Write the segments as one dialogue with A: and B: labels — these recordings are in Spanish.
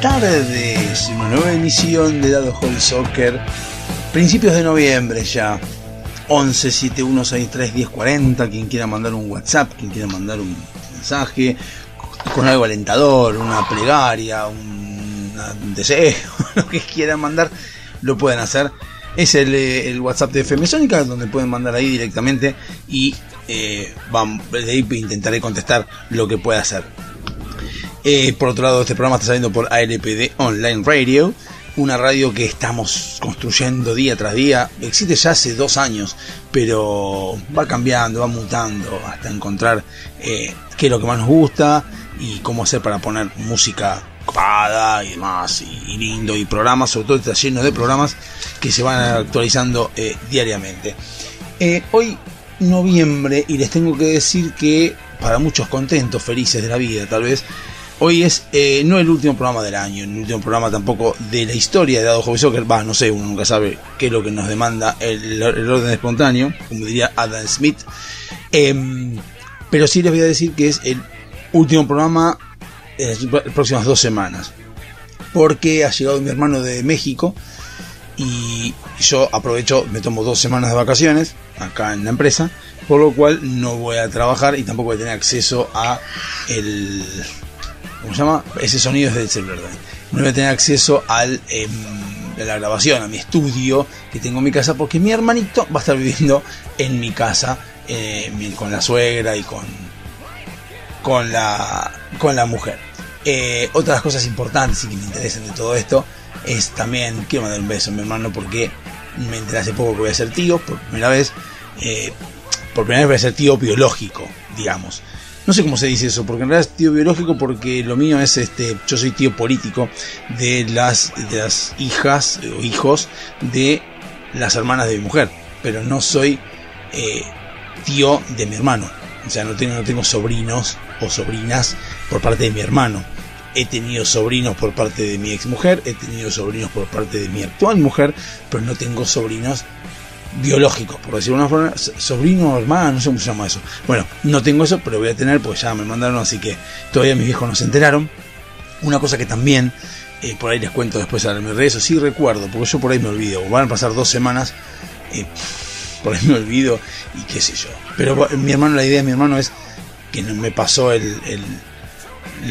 A: Buenas tardes. Una nueva emisión de Dado Hobby Soccer. Principios de noviembre ya. 11 7163 1040. Quien quiera mandar un WhatsApp, quien quiera mandar un mensaje con algo alentador, una plegaria, un, deseo, lo que quieran mandar, lo pueden hacer. Es el, eh, WhatsApp de FM donde pueden mandar ahí directamente y eh, vam- de ahí intentaré contestar lo que pueda hacer. Eh, por otro lado, este programa está saliendo por ALPD Online Radio, una radio que estamos construyendo día tras día. Existe ya hace dos años, pero va cambiando, va mutando hasta encontrar eh, qué es lo que más nos gusta y cómo hacer para poner música copada y demás, y, lindo, y programas, sobre todo está lleno de programas que se van actualizando eh, diariamente. Hoy noviembre y les tengo que decir que para muchos contentos, felices de la vida tal vez, hoy es eh, no el último programa del año, el último programa tampoco de la historia de Dado Hobby Soccer, va, no sé, uno nunca sabe qué es lo que nos demanda el, orden espontáneo, como diría Adam Smith, Em, pero sí les voy a decir que es el último programa de las próximas dos semanas, porque ha llegado mi hermano de México, y yo aprovecho, me tomo dos semanas de vacaciones acá en la empresa, por lo cual no voy a trabajar y tampoco voy a tener acceso a el ¿cómo se llama? Ese sonido es celular. también. No voy a tener acceso em, a la grabación, a mi estudio que tengo en mi casa, porque mi hermanito va a estar viviendo en mi casa eh, con la suegra y con con la con la mujer. Eh, otras cosas importantes y que me interesan de todo esto es también, quiero mandar un beso a mi hermano porque me enteré hace poco que voy a ser tío, por primera vez, eh, por primera vez voy a ser tío biológico, digamos. No sé cómo se dice eso, porque en realidad es tío biológico porque lo mío es este, yo soy tío político de las, de las hijas o hijos de las hermanas de mi mujer, pero no soy eh, tío de mi hermano. O sea, no tengo, no tengo sobrinos o sobrinas por parte de mi hermano. He tenido sobrinos por parte de mi ex mujer, he tenido sobrinos por parte de mi actual mujer, pero no tengo sobrinos biológicos, por decirlo de una forma, so- sobrino o hermano, no sé cómo se llama eso. Bueno, no tengo eso, pero voy a tener, pues ya me mandaron, así que todavía mis viejos no se enteraron. Una cosa que también, eh, por ahí les cuento después a mis redes, sí recuerdo, porque yo por ahí me olvido, van a pasar dos semanas, eh, por ahí me olvido y qué sé yo. Pero mi hermano, la idea de mi hermano es que me pasó el, el-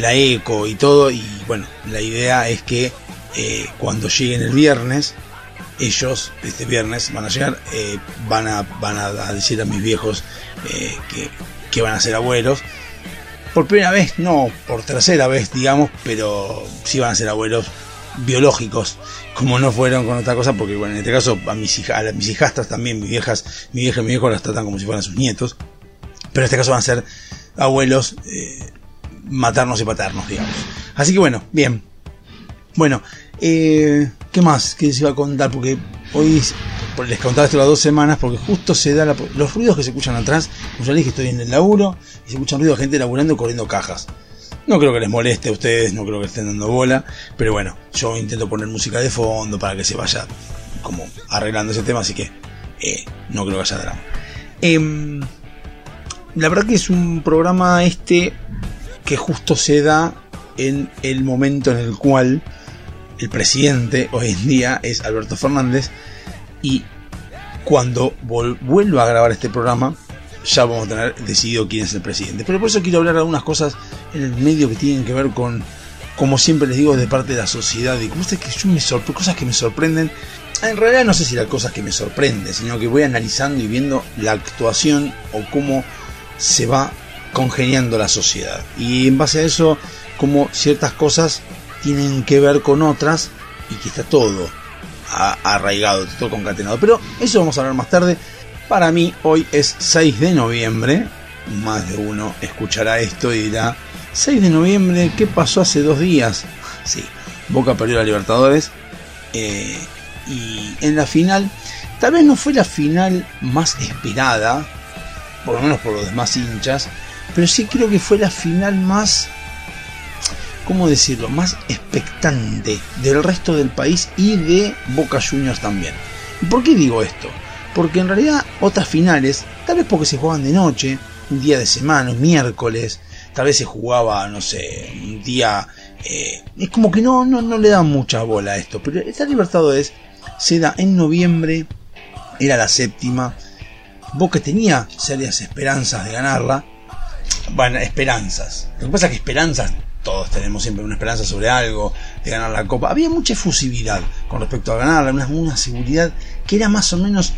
A: la eco y todo, y bueno, la idea es que eh, cuando lleguen el viernes, ellos este viernes van a llegar, eh, van, a, van a decir a mis viejos eh, que, que van a ser abuelos. Por primera vez, no, por tercera vez, digamos, pero sí van a ser abuelos biológicos, como no fueron con otra cosa, porque bueno, en este caso a mis, hija, a mis hijastras también, mis viejas, mi vieja y mi viejo las tratan como si fueran sus nietos, pero en este caso van a ser abuelos eh, maternos y paternos, digamos. Así que bueno, bien. Bueno, eh, ¿qué más que les iba a contar? Porque hoy les contaba esto las dos semanas porque justo se da los ruidos que se escuchan atrás. Como ya dije, estoy en el laburo y se escuchan ruidos de gente laburando corriendo cajas. No creo que les moleste a ustedes, no creo que estén dando bola, pero bueno, yo intento poner música de fondo para que se vaya como arreglando ese tema, así que eh, no creo que haya drama. Em, la verdad que es un programa este que justo se da en el momento en el cual el presidente hoy en día es Alberto Fernández y cuando vuelva a grabar este programa ya vamos a tener decidido quién es el presidente. Pero por eso quiero hablar de algunas cosas en el medio que tienen que ver con, como siempre les digo, de parte de la sociedad y cosas que yo me cosas que me sorprenden. En realidad no sé si las cosas que me sorprenden, sino que voy analizando y viendo la actuación o cómo se va congeniando la sociedad. Y en base a eso, como ciertas cosas tienen que ver con otras y que está todo arraigado, todo concatenado. Pero eso vamos a hablar más tarde. Para mí hoy es 6 de noviembre. Más de uno escuchará esto y dirá, 6 de noviembre, ¿qué pasó hace dos días? Sí, Boca perdió la Libertadores. Eh, y en la final, tal vez no fue la final más esperada, por lo menos por los demás hinchas, pero sí creo que fue la final más, ¿cómo decirlo?, más expectante del resto del país y de Boca Juniors también. ¿Por qué digo esto? Porque en realidad otras finales, tal vez porque se jugaban de noche, un día de semana, un miércoles, tal vez se jugaba, no sé, un día... Eh, es como que no, no, no le da mucha bola a esto, pero esta Libertadores se da en noviembre, era la séptima, Boca tenía serias esperanzas de ganarla, bueno, esperanzas, lo que pasa es que esperanzas, todos tenemos siempre una esperanza sobre algo, de ganar la copa, había mucha efusividad con respecto a ganarla, una, seguridad que era más o menos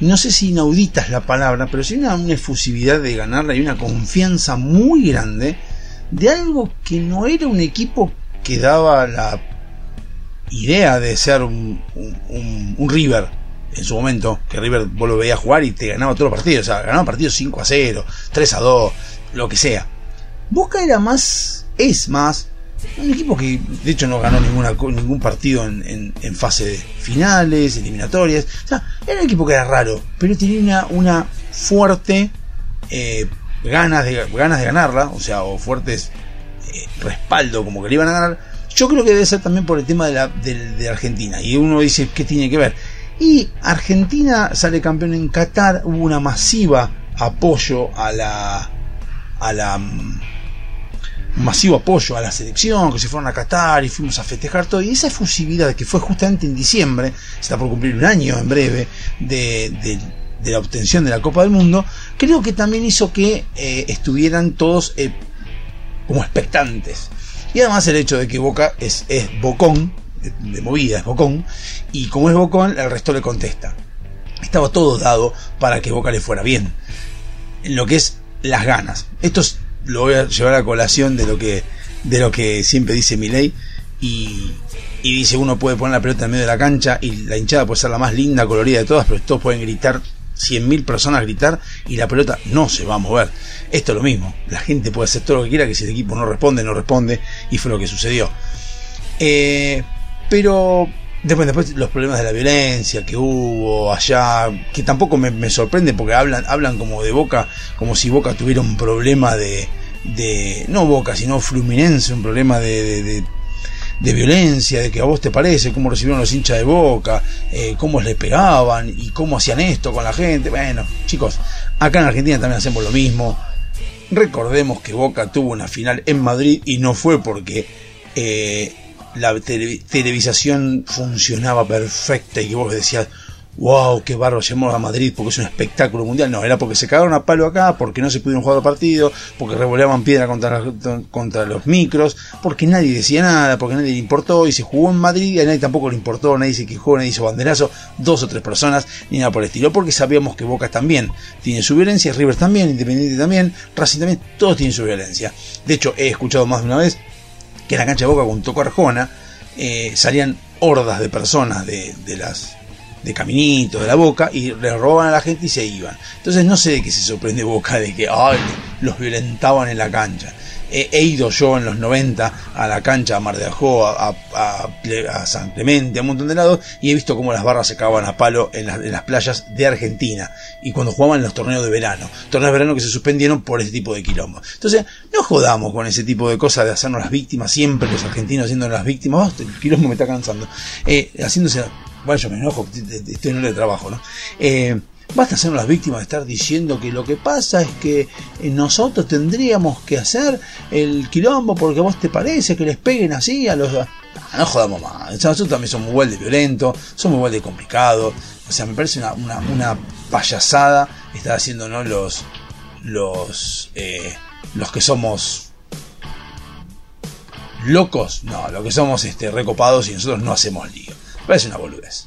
A: no sé si inaudita es la palabra, pero sí una, efusividad de ganarla y una confianza muy grande de algo que no era un equipo que daba la idea de ser un, un, River en su momento, que River vos lo veías jugar y te ganaba todos los partidos, o sea, ganaba partidos 5 a 0, 3 a 2, lo que sea. Boca era más, es más, un equipo que de hecho no ganó ningún partido en, en, fase finales, eliminatorias. O sea, era un equipo que era raro, pero tenía una, fuerte eh, ganas, de, ganas de ganarla, o sea, o fuertes eh, respaldo como que le iban a ganar yo creo que debe ser también por el tema de, la, de, Argentina. Y uno dice, ¿qué tiene que ver? Y Argentina sale campeón en Qatar, hubo una masiva apoyo a la... A la masivo apoyo a la selección, que se fueron a Qatar y fuimos a festejar todo. Y esa efusividad que fue justamente en diciembre, está por cumplir un año en breve, de, la obtención de la Copa del Mundo, creo que también hizo que eh, estuvieran todos eh, como expectantes. Y además el hecho de que Boca es, es bocón, de, movida es bocón, y como es bocón, el resto le contesta. Estaba todo dado para que Boca le fuera bien. En lo que es las ganas. Esto lo voy a llevar a colación de lo que, de lo que siempre dice Milei. Y, y dice uno puede poner la pelota en medio de la cancha y la hinchada puede ser la más linda, colorida de todas, pero todos pueden gritar 100.000 personas gritar y la pelota no se va a mover. Esto es lo mismo. La gente puede hacer todo lo que quiera, que si el equipo no responde, no responde. Y fue lo que sucedió. Eh, pero después, después los problemas de la violencia que hubo allá, que tampoco me, sorprende porque hablan, hablan como de Boca, como si Boca tuviera un problema de, de no Boca, sino Fluminense, un problema de de violencia, de que a vos te parece, cómo recibieron los hinchas de boca, eh, cómo les pegaban y cómo hacían esto con la gente. Bueno, chicos, acá en Argentina también hacemos lo mismo. Recordemos que Boca tuvo una final en Madrid y no fue porque eh, la televisación funcionaba perfecta y que vos decías, wow, qué barro, llamamos a Madrid porque es un espectáculo mundial. No, era porque se cagaron a palo acá, porque no se pudieron jugar partido, porque revoleaban piedra contra, contra los micros, porque nadie decía nada, porque nadie le importó y se jugó en Madrid y a nadie tampoco le importó, nadie se quejó, nadie hizo banderazo, dos o tres personas, ni nada por el estilo, porque sabíamos que Boca también tiene su violencia, River también, Independiente también, Racing también, todos tienen su violencia. De hecho, he escuchado más de una vez que en la cancha de Boca con Arjona eh, salían hordas de personas de, de las de caminito, de la boca, y le roban a la gente y se iban. Entonces no sé de qué se sorprende Boca de que los violentaban en la cancha. He, ido yo en los 90 a la cancha a Mar de Ajó, a, San Clemente, a un montón de lados, y he visto cómo las barras se cagaban a palo en, en, las playas de Argentina, y cuando jugaban en los torneos de verano, torneos de verano que se suspendieron por ese tipo de quilombo. Entonces, no jodamos con ese tipo de cosas de hacernos las víctimas, siempre los argentinos haciendo las víctimas, oh, el quilombo me está cansando, eh, haciéndose bueno, yo me enojo, estoy en hora de trabajo, ¿no? Eh, basta ser las víctimas de estar diciendo que lo que pasa es que eh, nosotros tendríamos que hacer el quilombo porque a vos te parece que les peguen así a los... No jodamos más, nosotros también somos igual de violentos, somos igual de complicados, o sea, me parece una, una, una payasada estar haciendo ¿no? los, los, eh, los que somos locos, no, lo que somos este, recopados y nosotros no hacemos lío. Parece una boludez.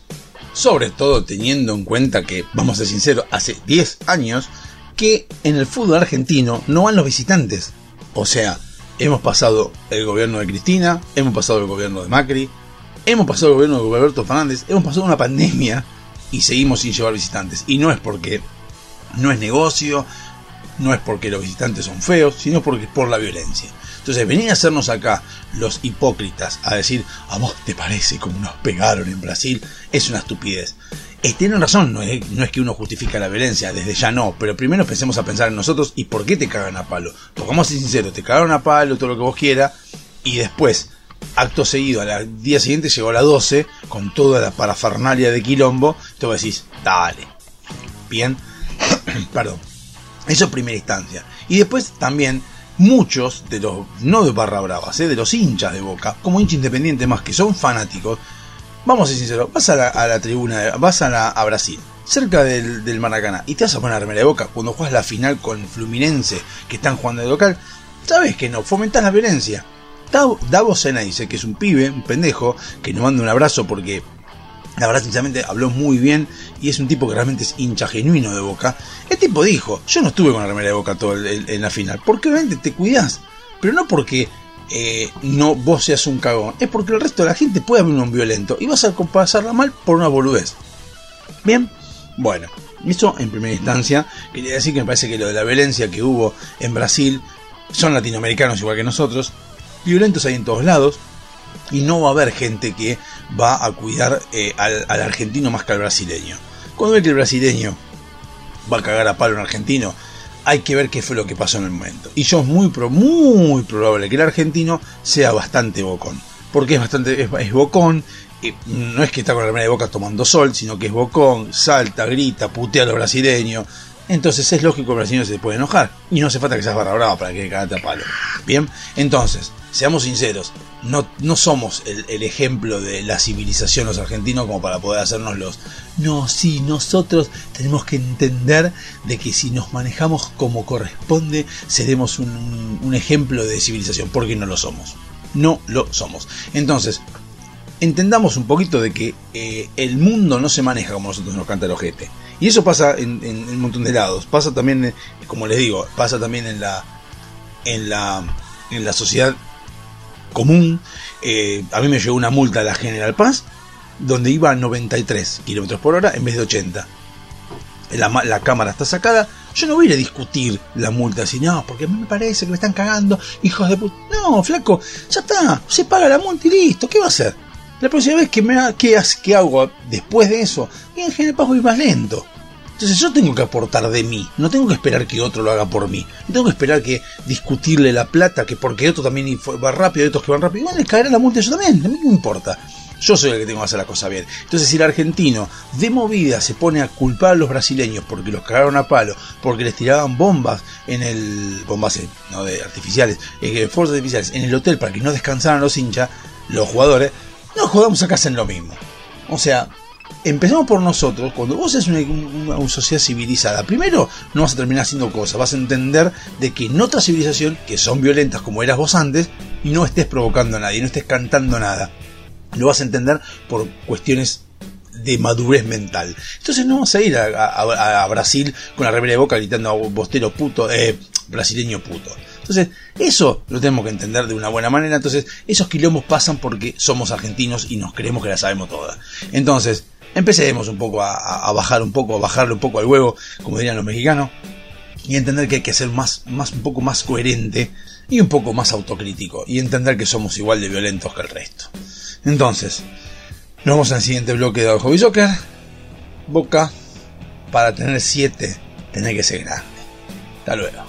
A: Sobre todo teniendo en cuenta que, vamos a ser sinceros, hace 10 años que en el fútbol argentino no van los visitantes. O sea, hemos pasado el gobierno de Cristina, hemos pasado el gobierno de Macri, hemos pasado el gobierno de Alberto Fernández, hemos pasado una pandemia y seguimos sin llevar visitantes. Y no es porque no es negocio, no es porque los visitantes son feos, sino porque es por la violencia. Entonces, venir a hacernos acá los hipócritas a decir, a vos te parece como nos pegaron en Brasil, es una estupidez. Eh, tienen razón, no es, que uno justifica la violencia, desde ya no, pero primero empecemos a pensar en nosotros y por qué te cagan a palo. Porque vamos a ser sinceros, te cagaron a palo, todo lo que vos quieras, y después, acto seguido, al día siguiente llegó a las 12, con toda la parafernalia de quilombo, te vos decís, dale. Bien, perdón. Eso es primera instancia. Y después también muchos de los, no de barra bravas, ¿eh? de los hinchas de Boca, como hincha independiente más que son fanáticos, vamos a ser sinceros, vas a la, tribuna, vas a, Brasil, cerca del, Maracaná, y te vas a poner la de Boca cuando juegas la final con Fluminense, que están jugando de local, sabes que no, fomentás la violencia. Davos Sena dice que es un pibe, un pendejo, que nos manda un abrazo porque la verdad, sinceramente, habló muy bien y es un tipo que realmente es hincha genuino de Boca. El tipo dijo, yo no estuve con la remera de Boca todo en la final, porque obviamente te cuidas, pero no porque eh, no vos seas un cagón, es porque el resto de la gente puede haber un violento y vas a pasarla mal por una boludez. Bien, bueno, eso en primera instancia, quería decir que me parece que lo de la violencia que hubo en Brasil son latinoamericanos igual que nosotros, violentos hay en todos lados, y no va a haber gente que va a cuidar eh, al, argentino más que al brasileño. Cuando ve que el brasileño va a cagar a palo en argentino, hay que ver qué fue lo que pasó en el momento. Y yo es muy, muy probable que el argentino sea bastante bocón. Porque es bastante, es, bocón, no es que está con la remera de boca tomando sol, sino que es bocón, salta, grita, putea a los brasileños. Entonces es lógico que el brasileño se puede enojar. Y no hace falta que seas barra brava para que cagate a palo. Bien, entonces, seamos sinceros, no, no somos el, ejemplo de la civilización los argentinos como para poder hacernos los... No, sí, nosotros tenemos que entender de que si nos manejamos como corresponde, seremos un, ejemplo de civilización, porque no lo somos. No lo somos. Entonces, entendamos un poquito de que eh, el mundo no se maneja como nosotros nos canta el ojete. Y eso pasa en, en, un montón de lados. Pasa también, eh, como les digo, pasa también en la, en la, en la sociedad común. Eh, a mí me llegó una multa a la General Paz donde iba a 93 kilómetros por hora en vez de 80. La, la, cámara está sacada. Yo no voy a ir a discutir la multa así, no, porque a mí me parece que me están cagando, hijos de puta. No, flaco, ya está, se paga la multa y listo, ¿qué va a hacer? La próxima vez que me ¿qué, qué hago después de eso, en General Paz voy más lento. Entonces yo tengo que aportar de mí, no tengo que esperar que otro lo haga por mí. No tengo que esperar que discutirle la plata, que porque otro también va rápido, otros que van rápido, igual les caerá la multa yo también, a mí no importa. Yo soy el que tengo que hacer la cosa bien. Entonces, si el argentino de movida se pone a culpar a los brasileños porque los cagaron a palo, porque les tiraban bombas en el. bombas eh, no de artificiales, eh, fuerzas artificiales, en el hotel para que no descansaran los hinchas, los jugadores, no jugamos acá en lo mismo. O sea, empezamos por nosotros, cuando vos es una, sociedad civilizada, primero no vas a terminar haciendo cosas, vas a entender de que en otra civilización, que son violentas como eras vos antes, no estés provocando a nadie, no estés cantando nada. Lo vas a entender por cuestiones de madurez mental. Entonces no vamos a ir a, Brasil con la remera de boca gritando a bostero puto, eh, brasileño puto. Entonces, eso lo tenemos que entender de una buena manera. Entonces, esos quilombos pasan porque somos argentinos y nos creemos que la sabemos toda. Entonces, empecemos un poco a, bajar un poco, a bajarle un poco al huevo, como dirían los mexicanos, y entender que hay que ser más, más, un poco más coherente y un poco más autocrítico, y entender que somos igual de violentos que el resto. Entonces, nos vamos al siguiente bloque de Hobby Soccer. Boca, para tener 7, tiene que ser grande. Hasta luego.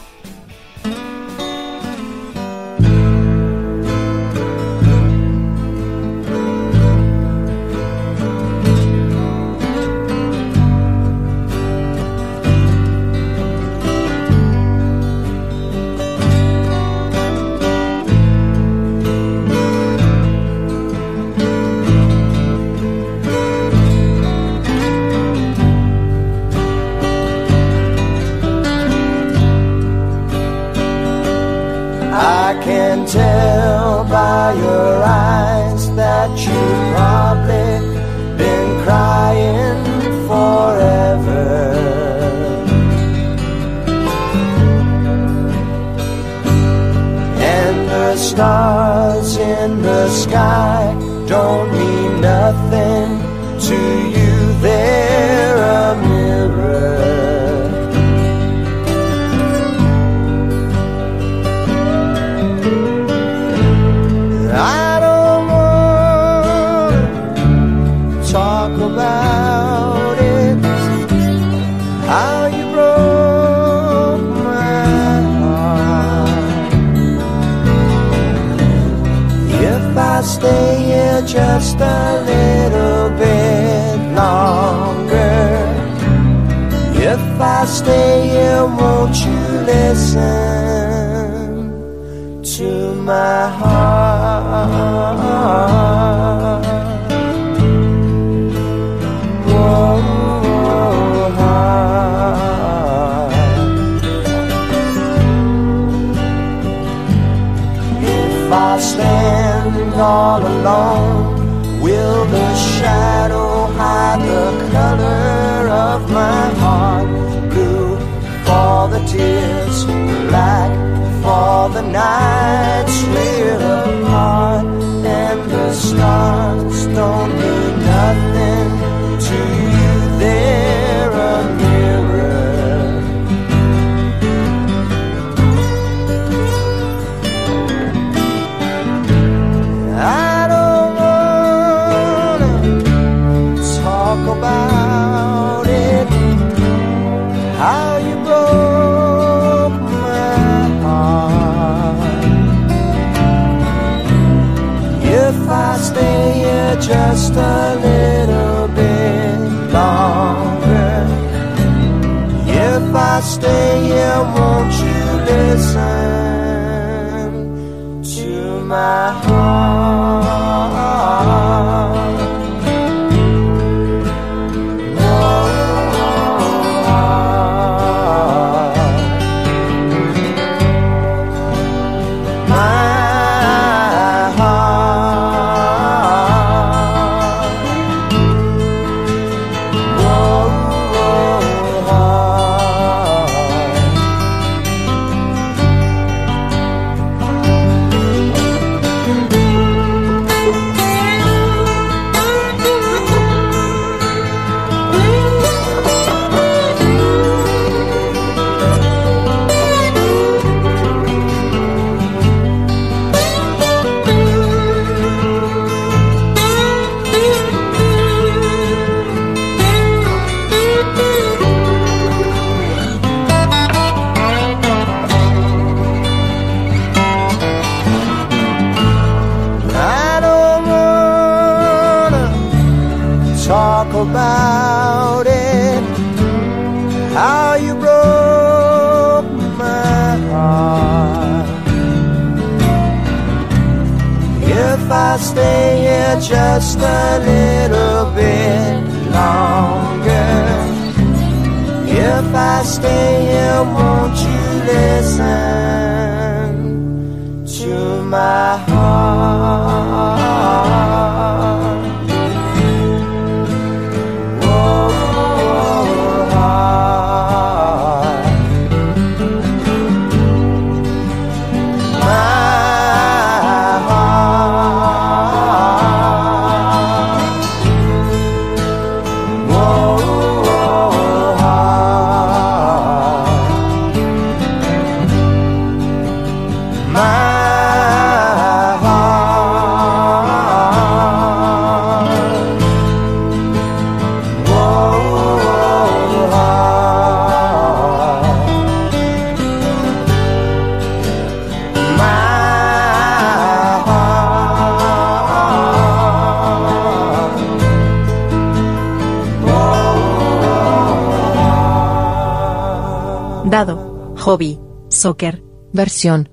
B: Soccer.
C: Versión.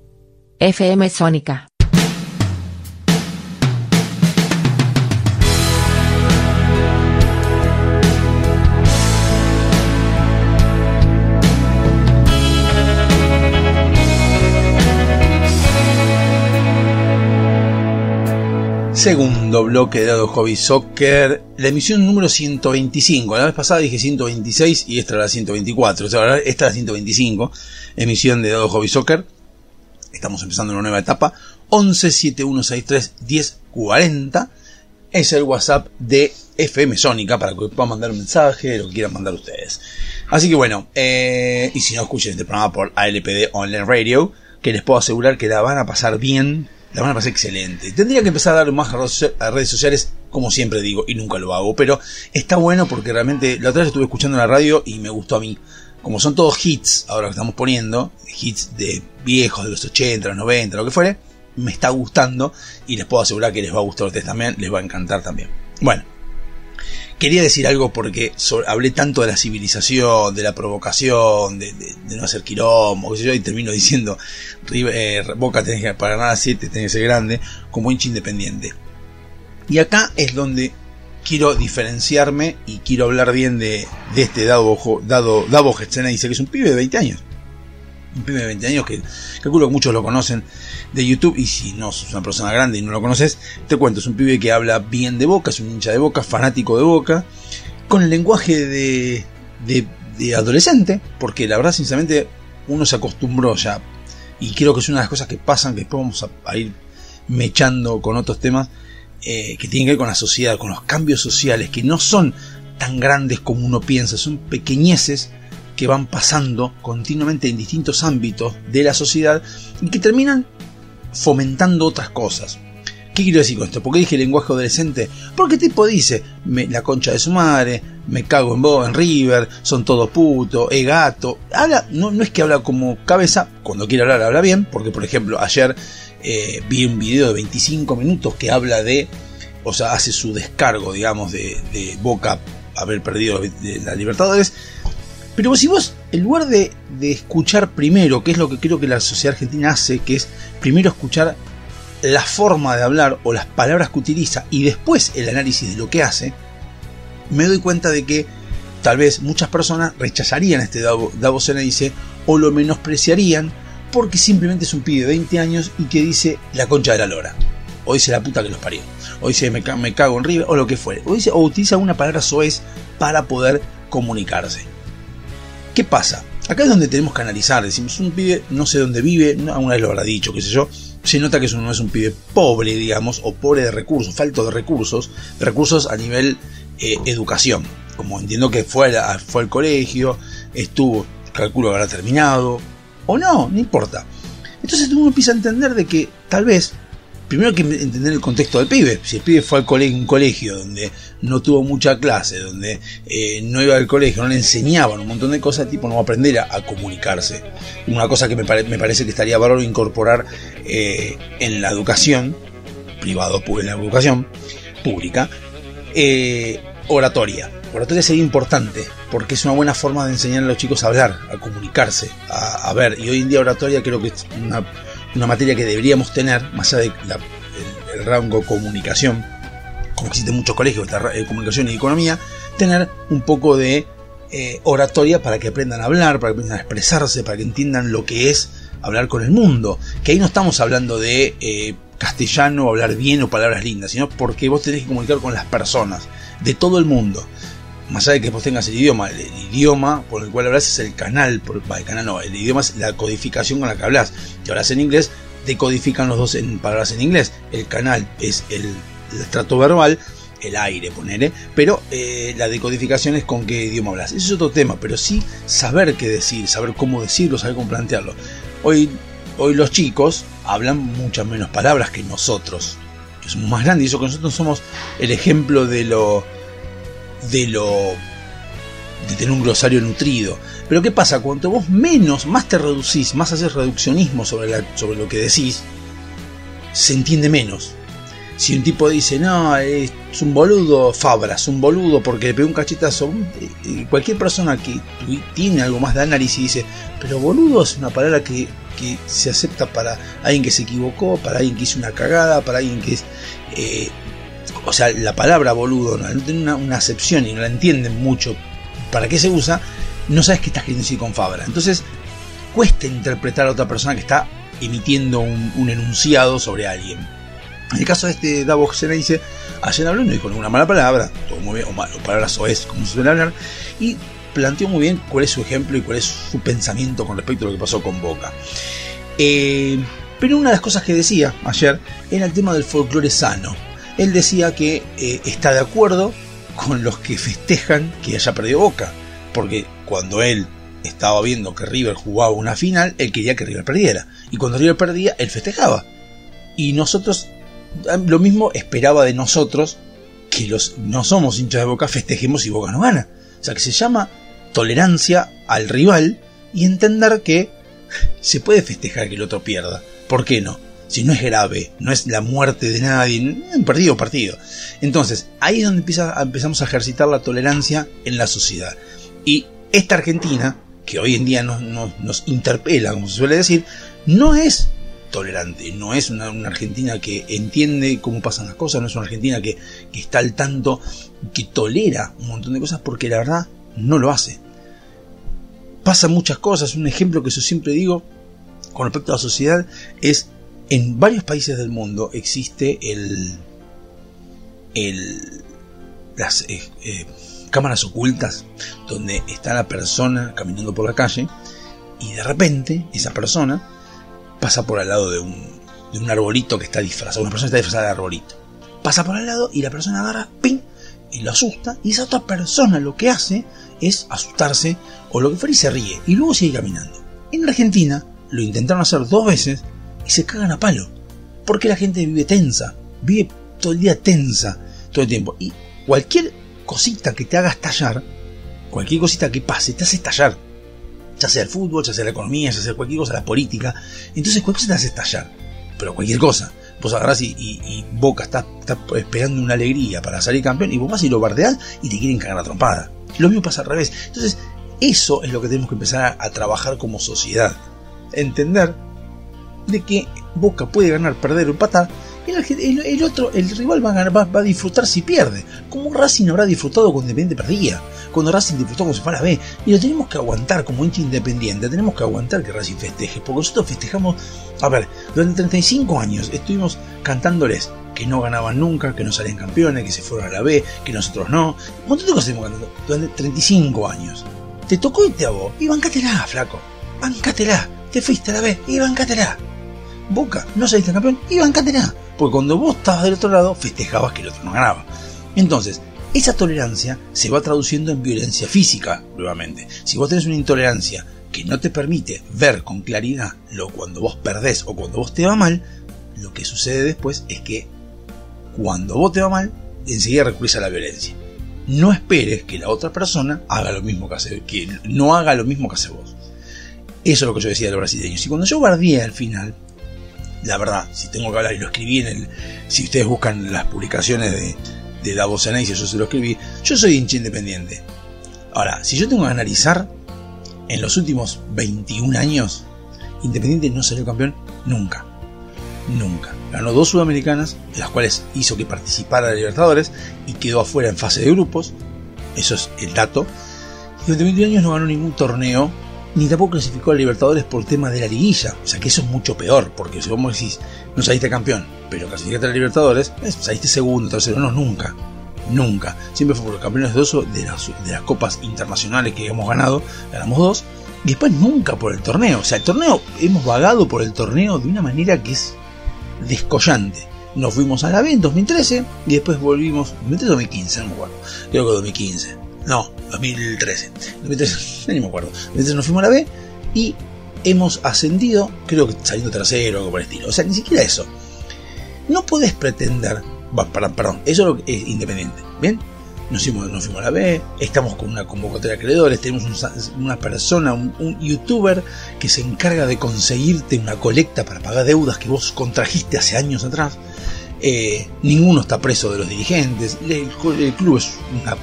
C: FM Sónica.
A: Segundo bloque de Dado Hobby Soccer, la emisión número 125. La vez pasada dije 126 y esta era la 124. O sea, esta es la 125, emisión de Dado Hobby Soccer. Estamos empezando una nueva etapa. 11 7163 1040 es el WhatsApp de FM Sónica para que puedan mandar un mensaje, lo que quieran mandar ustedes. Así que bueno, eh, y si no escuchen este programa por ALPD Online Radio, que les puedo asegurar que la van a pasar bien, la van a pasar excelente. Tendría que empezar a dar más a redes sociales como siempre digo, y nunca lo hago, pero está bueno porque realmente la otra vez estuve escuchando en la radio y me gustó a mí. Como son todos hits, ahora que estamos poniendo, hits de viejos, de los 80, los 90, lo que fuere, me está gustando y les puedo asegurar que les va a gustar a ustedes también, les va a encantar también. Bueno, quería decir algo porque hablé tanto de la civilización, de la provocación, de, de- de no hacer quilombo, yo, y termino diciendo, eh, Boca tenés que, para nada 7 tenés que ser grande, como hincha independiente. Y acá es donde quiero diferenciarme y quiero hablar bien de, de este Dado, Jo- Dado, Davo dice que es un pibe de 20 años. Un pibe de 20 años que calculo que muchos lo conocen de YouTube y si no sos una persona grande y no lo conoces, te cuento, es un pibe que habla bien de Boca, es un hincha de Boca, fanático de Boca, con el lenguaje de, de, de adolescente, porque la verdad sinceramente uno se acostumbró ya y creo que es una de las cosas que pasan, que después vamos a ir mechando con otros temas eh, que tienen que ver con la sociedad, con los cambios sociales, que no son tan grandes como uno piensa, son pequeñeces que van pasando continuamente en distintos ámbitos de la sociedad y que terminan fomentando otras cosas. ¿Qué quiero decir con esto? ¿Por qué dije lenguaje adolescente? Porque el tipo dice, la concha de su madre, me cago en vos, en River, son todos putos, es gato. No, no es que habla como cabeza, cuando quiere hablar habla bien, porque por ejemplo ayer eh, vi un video de 25 minutos que habla de, o sea, hace su descargo, digamos, de, de Boca haber perdido la Libertadores. Pero si vos, en lugar de, de escuchar primero, que es lo que creo que la sociedad argentina hace, que es primero escuchar la forma de hablar o las palabras que utiliza y después el análisis de lo que hace, me doy cuenta de que tal vez muchas personas rechazarían este Davo, Davo dice o lo menospreciarían porque simplemente es un pibe de 20 años y que dice la concha de la lora. O dice la puta que los parió. O dice me, ca- me cago en River o lo que fuere. O, dice, o utiliza una palabra soez para poder comunicarse. ¿Qué pasa? Acá es donde tenemos que analizar. Decimos, un pibe no sé dónde vive, alguna vez lo habrá dicho, qué sé yo. Se nota que eso no es un pibe pobre, digamos, o pobre de recursos, falto de recursos, recursos a nivel eh, educación. Como entiendo que fue, fue al colegio, estuvo, calculo habrá terminado, o no, no importa. Entonces uno empieza a entender de que tal vez, primero hay que entender el contexto del pibe. Si el pibe fue al colegio, un colegio donde no tuvo mucha clase, donde eh, no iba al colegio, no le enseñaban un montón de cosas, el tipo no va a aprender a, comunicarse. Una cosa que me, pare- me parece que estaría valor incorporar eh, en la educación, privado, en la educación pública, eh, oratoria. Oratoria sería importante porque es una buena forma de enseñar a los chicos a hablar, a comunicarse, a, a ver. Y hoy en día oratoria creo que es una, una materia que deberíamos tener, más allá de la- el, el rango comunicación, como existe en muchos colegios, ra- eh, comunicación y economía, tener un poco de eh, oratoria para que aprendan a hablar, para que aprendan a expresarse, para que entiendan lo que es hablar con el mundo. Que ahí no estamos hablando de eh, castellano, hablar bien o palabras lindas, sino porque vos tenés que comunicar con las personas de todo el mundo. Más allá de que vos tengas el idioma, el, idioma por el cual hablas es el canal, por, el canal no, el idioma es la codificación con la que hablas. Si hablas en inglés, decodifican los dos en palabras en inglés. El canal es el, el estrato verbal, el aire, ponele, pero eh, la decodificación es con qué idioma hablas. Ese es otro tema, pero sí saber qué decir, saber cómo decirlo, saber cómo plantearlo. Hoy, hoy los chicos hablan muchas menos palabras que nosotros, que somos más grandes, y eso que nosotros somos el ejemplo de lo de lo de tener un glosario nutrido. Pero ¿qué pasa? Cuanto vos menos, más te reducís, más haces reduccionismo sobre, sobre lo que decís, se entiende menos. Si un tipo dice, no, es un boludo, Fabra, es un boludo porque le pegó un cachetazo, cualquier persona que tiene algo más de análisis dice, pero boludo es una palabra que, que se acepta para alguien que se equivocó, para alguien que hizo una cagada, para alguien que es... eh, o sea, la palabra boludo no, tiene una, una acepción y no la entienden mucho para qué se usa, no sabes qué estás queriendo decir con Fabra. Entonces, cuesta interpretar a otra persona que está emitiendo un, un enunciado sobre alguien. En el caso de este Davos Sena dice, ayer habló y no dijo ninguna mala palabra, todo muy bien, o palabras o es, como se suele hablar, y planteó muy bien cuál es su ejemplo y cuál es su pensamiento con respecto a lo que pasó con Boca. Eh, pero una de las cosas que decía ayer era el tema del folclore sano. Él decía que eh, está de acuerdo con los que festejan que haya perdido Boca, porque cuando él estaba viendo que River jugaba una final, él quería que River perdiera, y cuando River perdía, él festejaba. Y nosotros, lo mismo esperaba de nosotros que los no somos hinchas de Boca festejemos si Boca no gana. O sea, que se llama tolerancia al rival y entender que se puede festejar que el otro pierda. ¿Por qué no? Si no es grave, no es la muerte de nadie, un partido partido. Entonces, ahí es donde empieza, empezamos a ejercitar la tolerancia en la sociedad. Y esta Argentina, que hoy en día nos, nos, interpela, como se suele decir, no es tolerante, no es una, una, Argentina que entiende cómo pasan las cosas, no es una Argentina que, que está al tanto, que tolera un montón de cosas, porque la verdad no lo hace. Pasan muchas cosas, un ejemplo que yo siempre digo con respecto a la sociedad es en varios países del mundo existe el, el las eh, eh, cámaras ocultas donde está la persona caminando por la calle y de repente esa persona pasa por al lado de un, de un arbolito que está disfrazado, una persona está disfrazada de arbolito. Pasa por al lado y la persona agarra, ¡ping! y lo asusta y esa otra persona lo que hace es asustarse o lo que fuera y se ríe y luego sigue caminando. En Argentina lo intentaron hacer dos veces y se cagan a palo. Porque la gente vive tensa, vive todo el día tensa, todo el tiempo. Y cualquier cosita que te haga estallar, cualquier cosita que pase, te hace estallar. Ya sea el fútbol, ya sea la economía, ya sea cualquier cosa, la política. Entonces cualquier cosa te hace estallar. Pero cualquier cosa. Vos agarrás y, Boca está, está, esperando una alegría para salir campeón y vos vas y lo bardeás y te quieren cagar la trompada. Lo mismo pasa al revés. Entonces, eso es lo que tenemos que empezar a trabajar como sociedad. Entender de que Boca puede ganar, perder o empatar, el, el, otro, el rival va a, ganar, va, a, disfrutar si pierde. Como Racing habrá disfrutado cuando Independiente perdía. Cuando Racing disfrutó cuando se fue a la B. Y lo tenemos que aguantar como hincha independiente. Tenemos que aguantar que Racing festeje. Porque nosotros festejamos. A ver, durante 35 años estuvimos cantándoles que no ganaban nunca, que no salían campeones, que se fueron a la B, que nosotros no. Un montón de cosas estuvimos cantando durante 35 años. Te tocó irte a vos. Y bancátela, flaco. Bancátela. Te fuiste a la B. Y bancátela. Boca, no saliste campeón, y bancátela. Porque cuando vos estabas del otro lado, festejabas que el otro no ganaba. Entonces, esa tolerancia se va traduciendo en violencia física, nuevamente. Si vos tenés una intolerancia que no te permite ver con claridad lo cuando vos perdés o cuando vos te va mal, lo que sucede después es que cuando vos te va mal, enseguida recurrís a la violencia. No esperes que la otra persona haga lo mismo que hace, que no haga lo mismo que hace vos. Eso es lo que yo decía de los brasileños. Y cuando yo bardeé al final, la verdad, si tengo que hablar y lo escribí en el. Si ustedes buscan las publicaciones de, de Davos Análisis, yo se lo escribí. Yo soy hincha independiente. Ahora, si yo tengo que analizar, en los últimos 21 años, Independiente no salió campeón nunca. Nunca. Ganó dos sudamericanas, de las cuales hizo que participara de Libertadores y quedó afuera en fase de grupos. Eso es el dato. Y durante 21 años no ganó ningún torneo ni tampoco clasificó a Libertadores por tema de la liguilla. O sea que eso es mucho peor, porque si vos decís, no saliste campeón, pero clasificaste a Libertadores, saliste segundo, tercero, no, nunca. Nunca. Siempre fue por los campeones de oso de las, de las copas internacionales que hemos ganado, ganamos dos, y después nunca por el torneo. O sea, el torneo, hemos vagado por el torneo de una manera que es descollante. Nos fuimos a la B en 2013 y después volvimos, 2013 2015, no me acuerdo, creo que 2015 no, 2013. 2013, no me acuerdo. 2013 nos fuimos a la B y hemos ascendido, creo que saliendo tercero o algo por el estilo. O sea, ni siquiera eso. No podés pretender, perdón, perdón, eso es, independiente, ¿bien? Nos fuimos, nos fuimos a la B, estamos con una convocatoria de acreedores, tenemos un, una persona, un, un, youtuber que se encarga de conseguirte una colecta para pagar deudas que vos contrajiste hace años atrás. Eh, ninguno está preso de los dirigentes, el, el club es una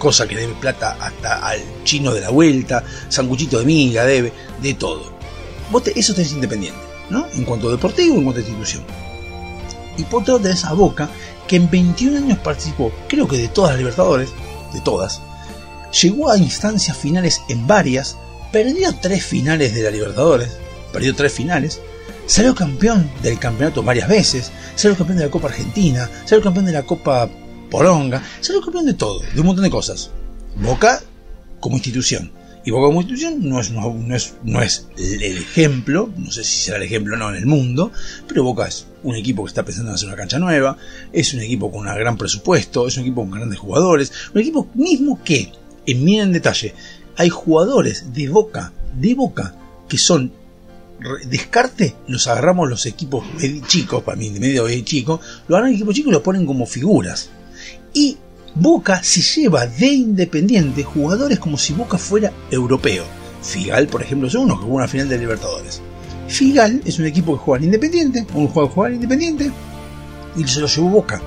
A: cosa que debe plata hasta al chino de la vuelta, sanguchito de miga debe, de todo. Vos eso tenés independiente, ¿no? En cuanto a deportivo, en cuanto a institución. Y por otro tenés a Boca, que en 21 años participó, creo que de todas las Libertadores, de todas, llegó a instancias finales en varias, perdió tres finales de la Libertadores, perdió tres finales, salió campeón del campeonato varias veces, salió campeón de la Copa Argentina, salió campeón de la Copa Poronga, salió campeón de todo, de un montón de cosas. Boca como institución. Y Boca como institución no es, no, es, no es el ejemplo, no sé si será el ejemplo o no en el mundo, pero Boca es un equipo que está pensando en hacer una cancha nueva, es un equipo con un gran presupuesto, es un equipo con grandes jugadores, un equipo mismo que, en miren en detalle, hay jugadores de Boca, de Boca, que son descarte, los agarramos los equipos chicos, para mí de medio chico, lo agarran equipos chicos y los ponen como figuras Y Boca se lleva de Independiente jugadores como si Boca fuera europeo. Figal, por ejemplo, es uno que jugó una final de Libertadores. Figal es un equipo que juega en Independiente, un juego que juega en Independiente, y se lo llevó Boca.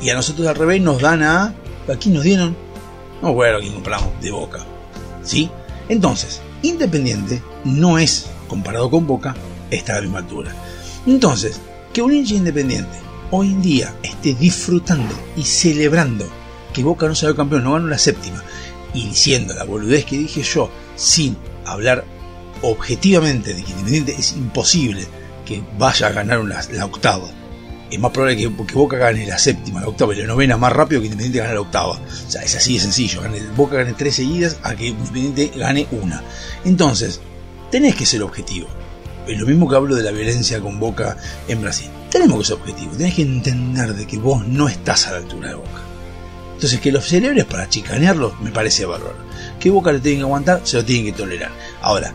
A: Y a nosotros al revés nos dan a. Aquí nos dieron. No bueno, aquí compramos de Boca. ¿Sí? Entonces, Independiente no es, comparado con Boca, está a la misma altura. Entonces, que un hincha independiente hoy en día esté disfrutando y celebrando que Boca no salió campeón, no ganó la séptima, y diciendo la boludez que dije yo, sin hablar objetivamente de que Independiente es imposible que vaya a ganar una- la octava. Es más probable que, que Boca gane la séptima, la octava y la novena más rápido que Independiente gane la octava. O sea, es así de sencillo. Gane- Boca gane tres seguidas a que Independiente gane una. Entonces, tenés que ser objetivo. Es lo mismo que hablo de la violencia con Boca en Brasil. Tenemos que ser objetivos. Tenés que entender de que vos no estás a la altura de Boca. Entonces, que los celebres para chicanearlo me parece bárbaro. Que Boca lo tienen que aguantar, se lo tienen que tolerar. Ahora,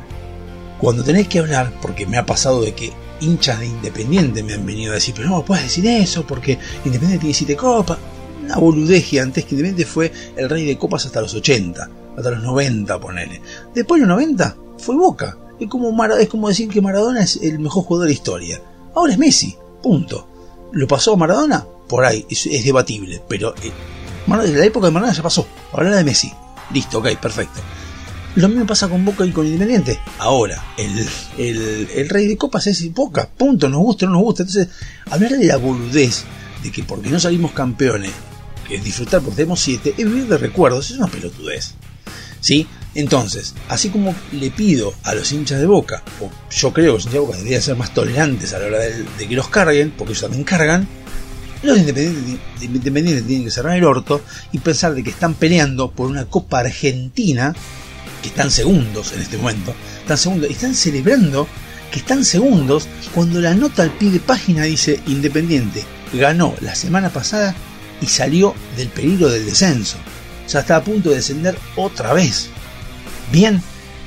A: cuando tenés que hablar, porque me ha pasado de que hinchas de Independiente me han venido a decir, pero no puedes decir eso, porque Independiente tiene siete copas. Una boludez gigantesca. Independiente fue el rey de copas hasta los 80, hasta los 90, ponele. Después de los 90, fue Boca. Es como, es como decir que Maradona es el mejor jugador de la historia. Ahora es Messi, punto. ¿Lo pasó Maradona? Por ahí, es, debatible, pero eh, la época de Maradona ya pasó. Ahora de Messi. Listo, ok, perfecto. Lo mismo pasa con Boca y con Independiente. Ahora, el, el, rey de copas es Boca, punto, nos gusta o no nos gusta. Entonces, hablar de la boludez de que porque no salimos campeones, que es disfrutar porque tenemos siete, es vivir de recuerdos, es una pelotudez. ¿Sí? Entonces, así como le pido a los hinchas de Boca, o yo creo que los hinchas de Boca deberían ser más tolerantes a la hora de, que los carguen, porque ellos también cargan, los independientes, independientes tienen que cerrar el orto y pensar de que están peleando por una Copa Argentina, que están segundos en este momento, están segundos, y están celebrando que están segundos cuando la nota al pie de página dice Independiente ganó la semana pasada y salió del peligro del descenso. O sea, está a punto de descender otra vez. Bien,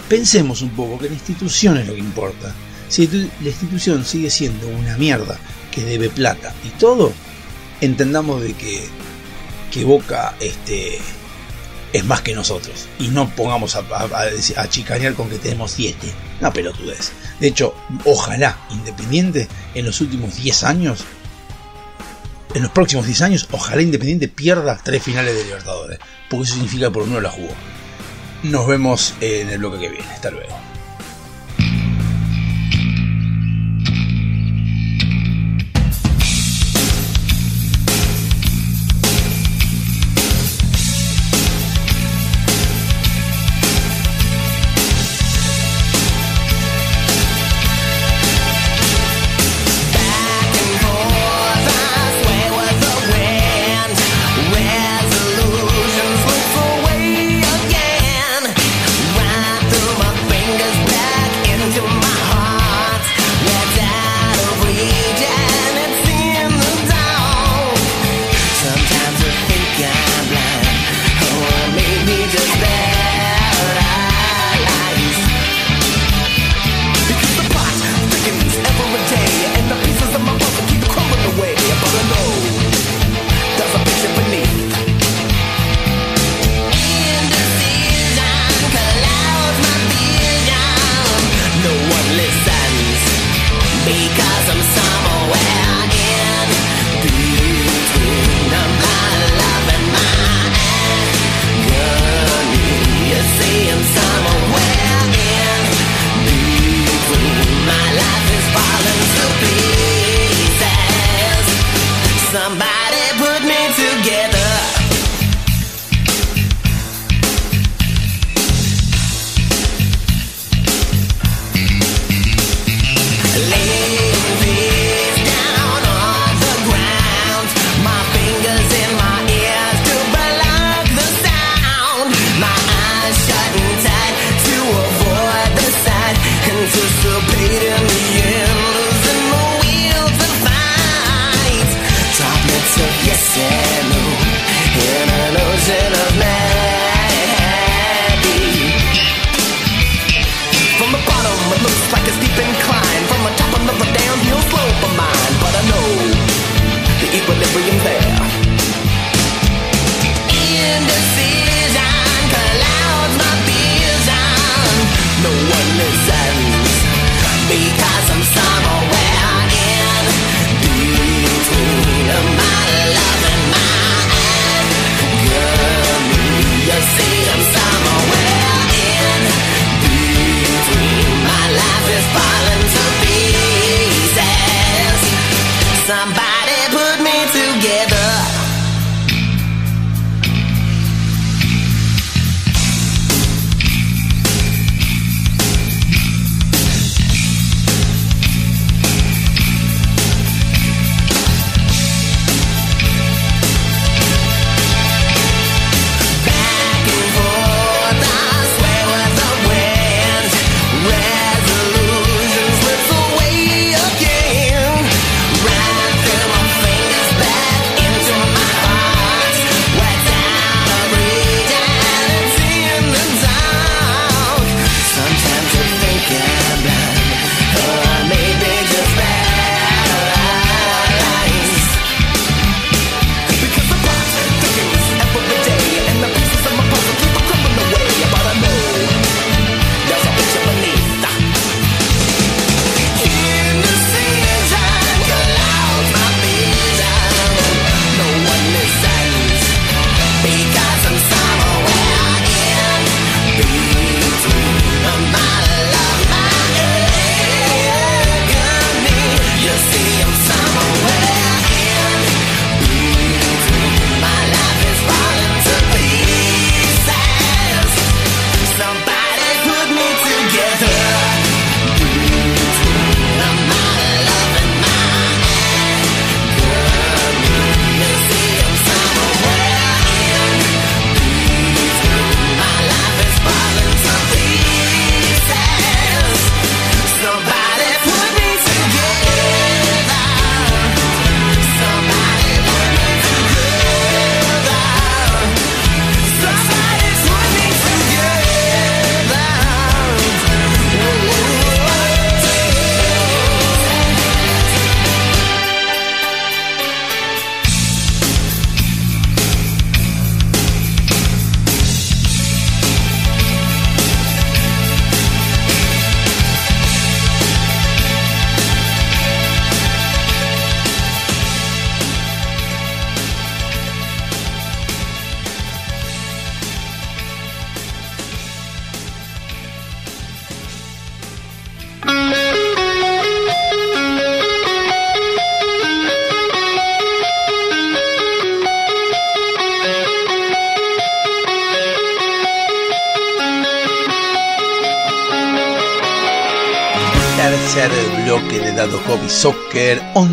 A: pensemos un poco que la institución es lo que importa. Si la institución sigue siendo una mierda que debe plata y todo, entendamos de que, que Boca este, es más que nosotros. Y no pongamos a, chicanear con que tenemos 7. Una pelotudez. De hecho, ojalá Independiente en los últimos 10 años, en los próximos 10 años, ojalá Independiente pierda tres finales de Libertadores. Porque eso significa que por menos la jugó. Nos vemos en el bloque que viene. Hasta luego.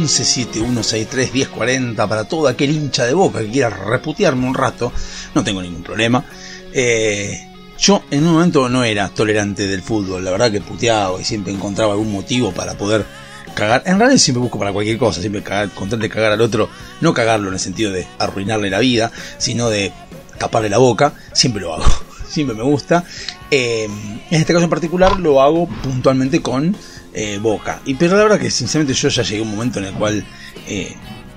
A: 11 7163 1040 para todo aquel hincha de boca que quiera reputearme un rato. No tengo ningún problema. Yo en un momento no era tolerante del fútbol, la verdad que puteaba y siempre encontraba algún motivo para poder cagar. En realidad siempre busco para cualquier cosa, siempre cagar, de cagar al otro, no cagarlo en el sentido de arruinarle la vida, sino de taparle la boca, siempre lo hago, siempre me gusta. En este caso en particular lo hago puntualmente con eh, Boca. Y pero la verdad que sinceramente yo ya llegué a un momento en el cual eh,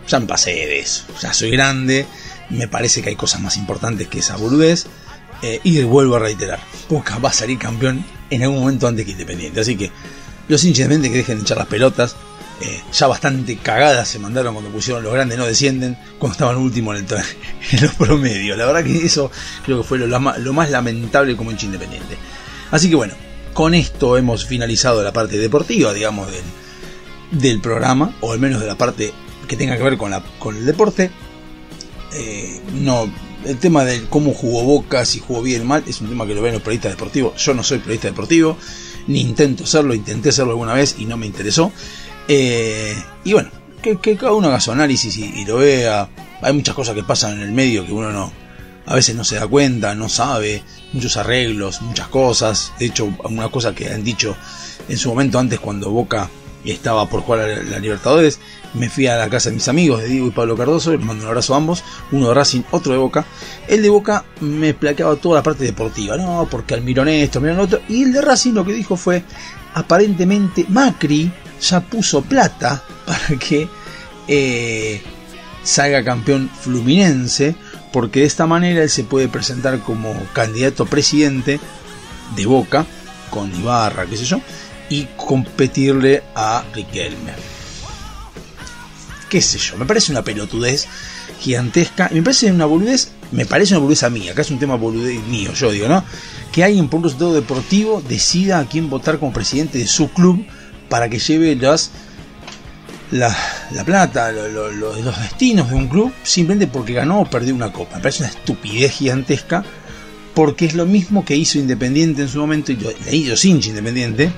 A: ya me pasé de eso. Ya soy grande, me parece que hay cosas más importantes que esa boludez. eh, y vuelvo a reiterar, Boca va a salir campeón en algún momento antes que Independiente. Así que los hinchas que dejen de echar las pelotas. ya bastante cagadas se mandaron cuando pusieron los grandes no descienden, cuando estaban último en, el, en los promedios. La verdad que eso creo que fue lo, lo más lamentable como hincha independiente. Así que bueno, con esto hemos finalizado la parte deportiva, digamos, del, del programa, o al menos de la parte que tenga que ver con, la, con el deporte. Eh, no, el tema de cómo jugó Boca, si jugó bien o mal, es un tema que lo ven los periodistas deportivos. Yo no soy periodista deportivo, ni intento serlo, intenté serlo alguna vez y no me interesó. Eh, y bueno, que, cada uno haga su análisis y, y lo vea. Hay muchas cosas que pasan en el medio que uno no, a veces no se da cuenta, no sabe, muchos arreglos, muchas cosas. De hecho, algunas cosas que han dicho en su momento antes cuando Boca estaba por jugar a la, la Libertadores, me fui a la casa de mis amigos, de Diego y Pablo Cardoso, les mando un abrazo a ambos, uno de Racing, otro de Boca. El de Boca me plaqueaba toda la parte deportiva, no, porque Almirón esto, Almirón otro, y el de Racing lo que dijo fue, aparentemente Macri ya puso plata para que eh, salga campeón Fluminense, porque de esta manera él se puede presentar como candidato a presidente de Boca, con Ibarra, qué sé yo, y competirle a Riquelme. Qué sé yo, me parece una pelotudez gigantesca, me parece una boludez, me parece una boludez a mí, acá es un tema boludez mío, yo digo, ¿no? Que alguien por un resultado deportivo decida a quién votar como presidente de su club para que lleve las la, la plata, lo- lo- lo- los destinos de un club simplemente porque ganó o perdió una copa. Me parece una estupidez gigantesca porque es lo mismo que hizo Independiente en su momento y y los hinchas Independiente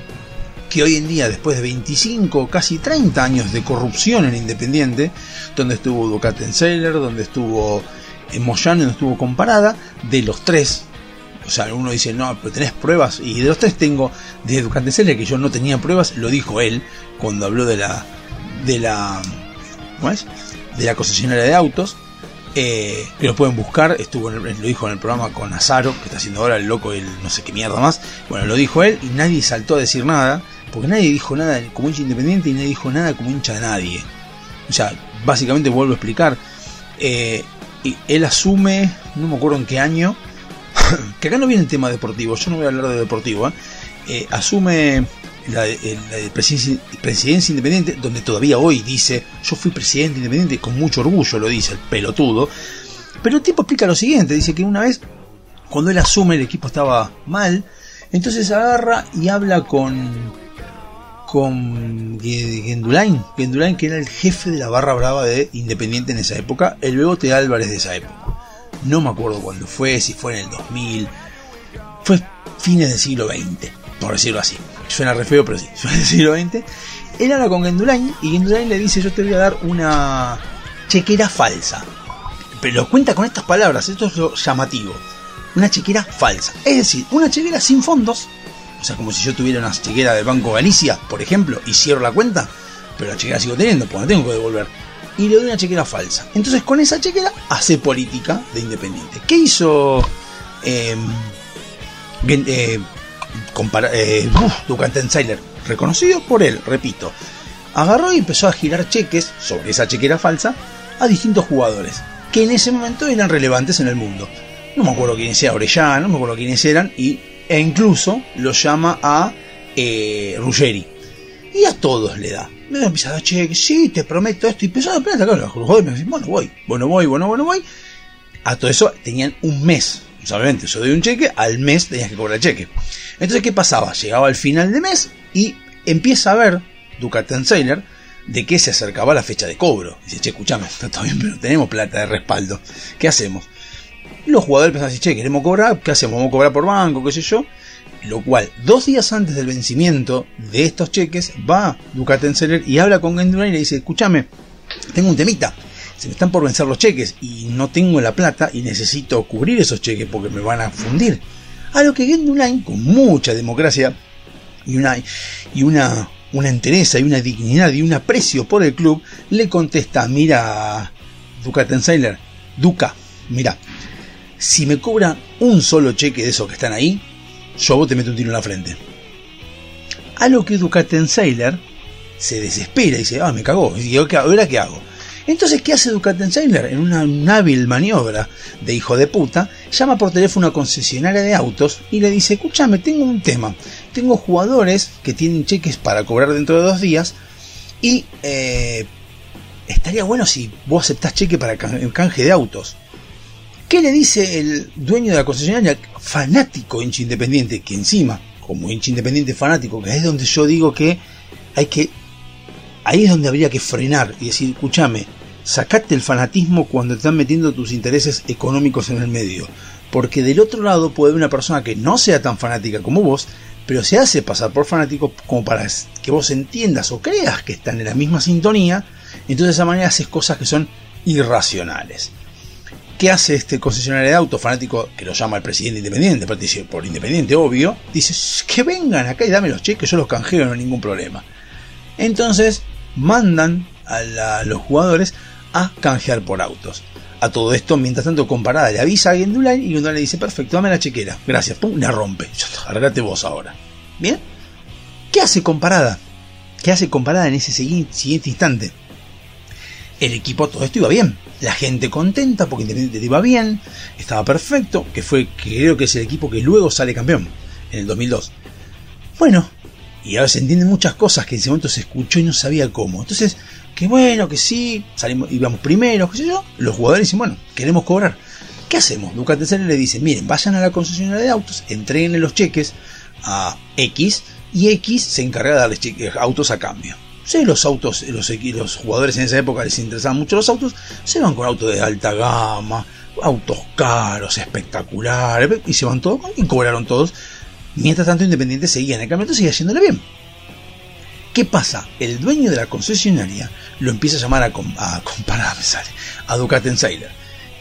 A: que hoy en día, después de 25, casi 30 años de corrupción en Independiente, donde estuvo Ducatenseller, donde estuvo eh, Moyano, donde estuvo comparada, de los tres, o sea, uno dice, no, pero tenés pruebas, y de los tres tengo, de Ducatenseller, que yo no tenía pruebas, lo dijo él, cuando habló de la, de la, ¿cómo es? De la concesionaria de autos, eh, que lo pueden buscar, estuvo en el- lo dijo en el programa con Azaro, que está haciendo ahora el loco, el no sé qué mierda más. Bueno, lo dijo él y nadie saltó a decir nada, porque nadie dijo nada como hincha independiente y nadie dijo nada como hincha de nadie. O sea, básicamente vuelvo a explicar. eh, y él asume, no me acuerdo en qué año, que acá no viene el tema deportivo, yo no voy a hablar de deportivo, ¿eh? Eh, asume la, la de presidencia, presidencia independiente, donde todavía hoy dice, yo fui presidente independiente, con mucho orgullo lo dice el pelotudo, pero el tipo explica lo siguiente, dice que una vez, cuando él asume el equipo estaba mal, entonces agarra y habla con con Gendulain, Gendulain que era el jefe de la barra brava de Independiente en esa época, el Bebote Álvarez de esa época. No me acuerdo cuándo fue, si fue en el 2000, fue fines del siglo XX, por decirlo así. Suena re feo, pero sí, fue del siglo XX. Él habla con Gendulain y Gendulain le dice, yo te voy a dar una chequera falsa. Pero cuenta con estas palabras, esto es lo llamativo. Una chequera falsa. Es decir, una chequera sin fondos. O sea, como si yo tuviera una chequera del Banco Galicia, por ejemplo, y cierro la cuenta, pero la chequera sigo teniendo, pues la tengo que devolver. Y le doy una chequera falsa. Entonces, con esa chequera, hace política de independiente. ¿Qué hizo eh, eh, compara- eh, Ducantenseiler? Reconocido por él, repito. Agarró y empezó a girar cheques sobre esa chequera falsa a distintos jugadores que en ese momento eran relevantes en el mundo. No me acuerdo quiénes eran, Orellana, no me acuerdo quiénes eran, y, e incluso lo llama a eh, Ruggeri. Y a todos le da. Me empieza a dar cheques, sí, te prometo esto, y empezó a plata, claro, los jugadores me dicen, bueno, voy, bueno, voy, bueno, bueno, voy. A todo eso tenían un mes. Sea, obviamente, yo doy un cheque, al mes tenías que cobrar el cheque. Entonces, ¿qué pasaba? Llegaba al final de mes y empieza a ver Ducatenseiler de que se acercaba la fecha de cobro. Dice, che, escuchame, está bien, pero tenemos plata de respaldo. ¿Qué hacemos? Los jugadores empezaron a decir, che, queremos cobrar, ¿qué hacemos? Vamos a cobrar por banco, qué sé yo. Lo cual, dos días antes del vencimiento de estos cheques, va Ducatenseller y habla con Gendulain y le dice, escúchame, tengo un temita, se me están por vencer los cheques y no tengo la plata y necesito cubrir esos cheques porque me van a fundir. A lo que Gendulain, con mucha democracia y una, y una, una entereza y una dignidad y un aprecio por el club, le contesta, mira, Ducatenseller, Duca, mira, si me cobran un solo cheque de esos que están ahí, yo vos te meto un tiro en la frente. A lo que Ducatenseller se desespera y dice, ah, me cagó, y digo, ¿ahora qué hago? Entonces, ¿qué hace Ducatenseller? En una, una hábil maniobra de hijo de puta, llama por teléfono a concesionaria de autos y le dice, escúchame, tengo un tema. Tengo jugadores que tienen cheques para cobrar dentro de dos días y eh, estaría bueno si vos aceptás cheque para can- canje de autos. ¿Qué le dice el dueño de la concesionaria? Fanático hincha independiente, que encima, como hincha independiente fanático, que es donde yo digo que hay que. Ahí es donde habría que frenar y decir, escúchame, sacate el fanatismo cuando están metiendo tus intereses económicos en el medio. Porque del otro lado puede haber una persona que no sea tan fanática como vos, pero se hace pasar por fanático como para que vos entiendas o creas que están en la misma sintonía, entonces de esa manera haces cosas que son irracionales. ¿Qué hace este concesionario de autos fanático que lo llama el presidente independiente? por independiente, obvio. Dice, "Shh, que vengan acá y dame los cheques, yo los canjeo, no hay ningún problema. Entonces mandan a los jugadores a canjear por autos. A todo esto, mientras tanto, comparada le avisa a Gendulain y Gendulain le dice, perfecto, dame la chequera. Gracias, pum, la rompe. Arreglate vos ahora. ¿Bien? ¿Qué hace comparada? ¿Qué hace comparada en ese siguiente instante? El equipo, todo esto iba bien. La gente contenta porque Independiente iba bien, estaba perfecto, que fue, creo que es el equipo que luego sale campeón en el 2002. Bueno, y ahora se entienden muchas cosas que en ese momento se escuchó y no sabía cómo. Entonces, que bueno, que sí, salimos, íbamos primero, qué sé yo. Los jugadores dicen, bueno, queremos cobrar. ¿Qué hacemos? Ducatecene le dice, miren, vayan a la concesionaria de autos, entreguen los cheques a X y X se encarga de darles cheques- autos a cambio. Los autos, los, los jugadores en esa época les interesaban mucho los autos, se van con autos de alta gama, autos caros, espectaculares, y se van todos y cobraron todos. Mientras tanto, Independiente seguía en el campeonato, seguía haciéndole bien. ¿Qué pasa? El dueño de la concesionaria lo empieza a llamar a, com- a comparar, sale, a Ducatenseiler.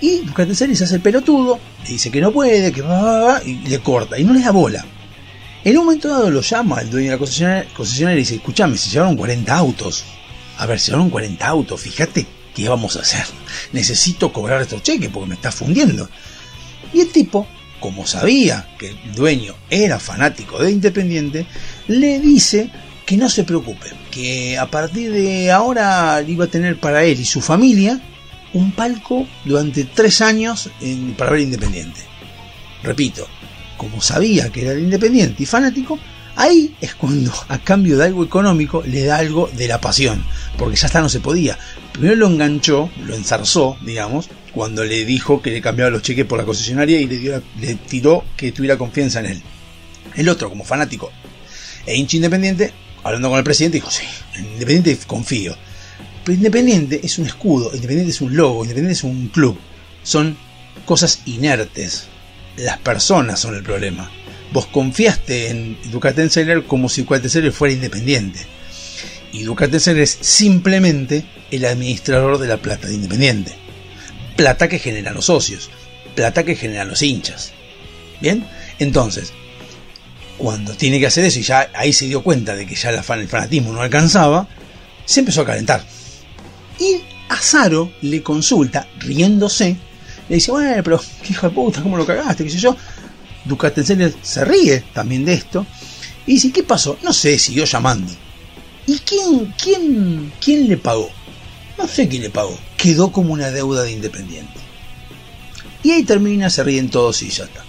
A: Y Ducatenseiler se hace el pelotudo, le dice que no puede, que va, y le corta, y no le da bola. En un momento dado lo llama el dueño de la concesionaria, concesionaria y dice, escúchame, se llevaron 40 autos. A ver, se llevaron 40 autos, fíjate qué vamos a hacer. Necesito cobrar estos cheques porque me está fundiendo. Y el tipo, como sabía que el dueño era fanático de Independiente, le dice que no se preocupe, que a partir de ahora iba a tener para él y su familia un palco durante tres años para ver Independiente. Repito, como sabía que era de Independiente y fanático, ahí es cuando a cambio de algo económico le da algo de la pasión, porque ya está no se podía. Primero lo enganchó, lo enzarzó, digamos, cuando le dijo que le cambiaba los cheques por la concesionaria y le, le tiró que tuviera confianza en él. El otro, como fanático e hincha independiente, hablando con el presidente, dijo, sí, en Independiente confío. Pero Independiente es un escudo, Independiente es un logo, Independiente es un club. Son cosas inertes. Las personas son el problema. Vos confiaste en Ducatenseller como si Ducatenseller fuera independiente. Y Ducatenseller es simplemente el administrador de la plata de Independiente. Plata que generan los socios. Plata que generan los hinchas. ¿Bien? Entonces, cuando tiene que hacer eso y ya ahí se dio cuenta de que ya el fanatismo no alcanzaba, se empezó a calentar. Y Azaro le consulta, riéndose, le dice, bueno, pero qué hijo de puta, ¿cómo lo cagaste? ¿Qué sé yo? Se ríe también de esto y dice, ¿qué pasó? No sé, siguió llamando. ¿Y quién, quién, quién le pagó? No sé quién le pagó. Quedó como una deuda de Independiente. Y ahí termina, se ríen todos y ya está.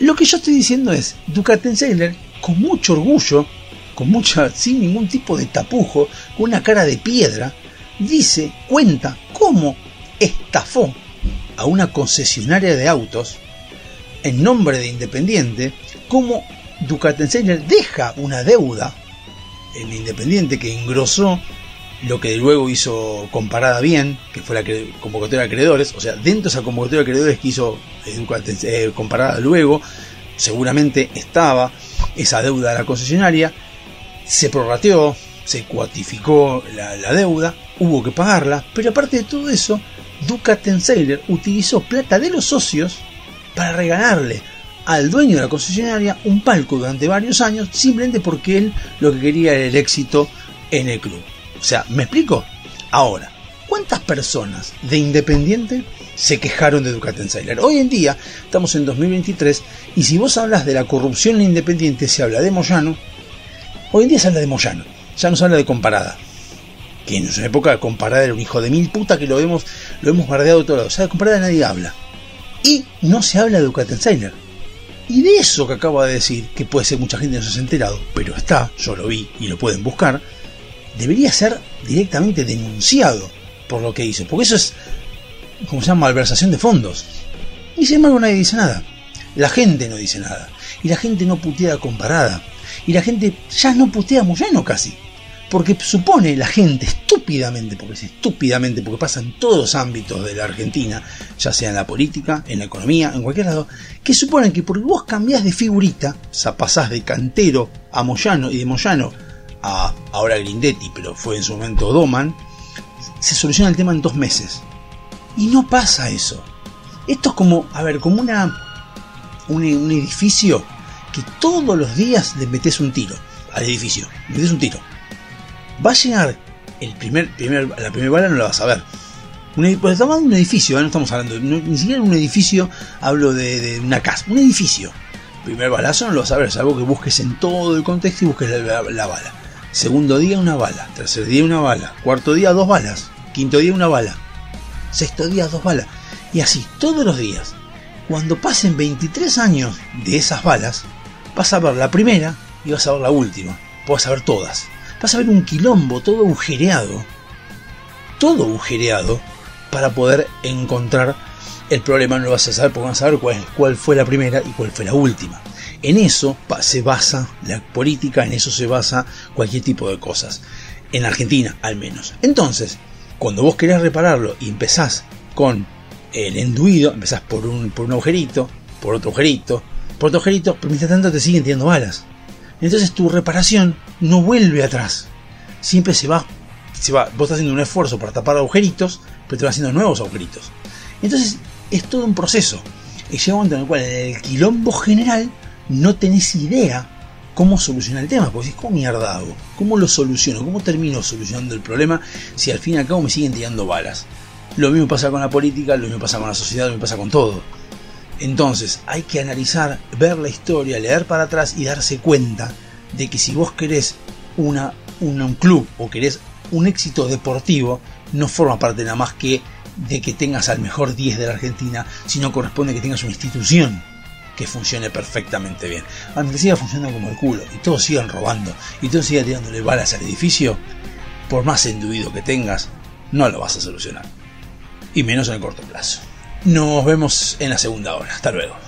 A: Lo que yo estoy diciendo es, Ducatenseller, con mucho orgullo, con mucha, sin ningún tipo de tapujo, con una cara de piedra, dice, cuenta cómo estafó a una concesionaria de autos en nombre de Independiente, cómo Ducatenseller deja una deuda en Independiente que engrosó lo que luego hizo comparada bien, que fue la convocatoria de acreedores, o sea, dentro de esa convocatoria de acreedores que hizo eh, eh, comparada luego, seguramente estaba esa deuda de la concesionaria, se prorrateó, se cuantificó la, deuda, hubo que pagarla, pero aparte de todo eso, Ducatenseiler utilizó plata de los socios para regalarle al dueño de la concesionaria un palco durante varios años, simplemente porque él lo que quería era el éxito en el club. O sea, ¿me explico? Ahora, ¿cuántas personas de Independiente se quejaron de Ducatenseiler? Hoy en día, estamos en 2023, y si vos hablas de la corrupción en Independiente, se habla de Moyano. Hoy en día se habla de Moyano, ya no se habla de Comparada. Que en su época Comparada era un hijo de mil puta que lo hemos, lo hemos bardeado de todos lados. O sea, Comparada nadie habla. Y no se habla de Ducatenseiler. Y de eso que acabo de decir, que puede ser mucha gente no se ha enterado, pero está, yo lo vi y lo pueden buscar, debería ser directamente denunciado por lo que hizo. Porque eso es, como se llama, malversación de fondos. Y sin embargo nadie dice nada. La gente no dice nada. Y la gente no putea comparada. Y la gente ya no putea a Moyano casi. Porque supone la gente estúpidamente, porque es estúpidamente, porque pasa en todos los ámbitos de la Argentina, ya sea en la política, en la economía, en cualquier lado, que suponen que porque vos cambiás de figurita, o sea, pasás de cantero a Moyano y de Moyano a ahora Grindetti, pero fue en su momento Doman, se soluciona el tema en dos meses. Y no pasa eso. Esto es como, a ver, como una un, edificio que todos los días le metes un tiro al edificio, le metes un tiro. Va a llegar el primer, primer la primera bala no la vas a ver. Un, pues estamos hablando de un edificio, ¿eh? no estamos hablando, no- ni siquiera un edificio, hablo de, una casa, un edificio. Primer balazo no lo vas a ver, salvo que busques en todo el contexto y busques la bala. Segundo día una bala, tercer día una bala, cuarto día dos balas, quinto día una bala, sexto día dos balas. Y así, todos los días. Cuando pasen 23 años de esas balas, vas a ver la primera y vas a ver la última. Vas a ver todas. Vas a ver un quilombo todo agujereado. Todo agujereado para poder encontrar el problema. No lo vas a saber porque vas a saber cuál, cuál fue la primera y cuál fue la última. En eso se basa la política, en eso se basa cualquier tipo de cosas. En Argentina, al menos. Entonces, cuando vos querés repararlo y empezás con el enduido, empezás por un, por un agujerito, por otro agujerito, por otro agujerito, pero mientras tanto te siguen tirando balas. Entonces tu reparación no vuelve atrás. Siempre se va, se va. Vos estás haciendo un esfuerzo para tapar agujeritos, pero te vas haciendo nuevos agujeritos. Entonces es todo un proceso. Y llega un momento en el cual el quilombo general no tenés idea cómo solucionar el tema. Porque decís, ¿cómo mierda hago? ¿Cómo lo soluciono? ¿Cómo termino solucionando el problema si al fin y al cabo me siguen tirando balas? Lo mismo pasa con la política, lo mismo pasa con la sociedad, lo mismo pasa con todo. Entonces hay que analizar, ver la historia, leer para atrás y darse cuenta de que si vos querés una- un club o querés un éxito deportivo, no forma parte nada más que de que tengas al mejor 10 de la Argentina, sino corresponde que tengas una institución que funcione perfectamente bien. Aunque siga funcionando como el culo y todos sigan robando y todos sigan tirándole balas al edificio, por más enduido que tengas, no lo vas a solucionar. Y menos en el corto plazo. Nos vemos en la segunda hora. Hasta luego.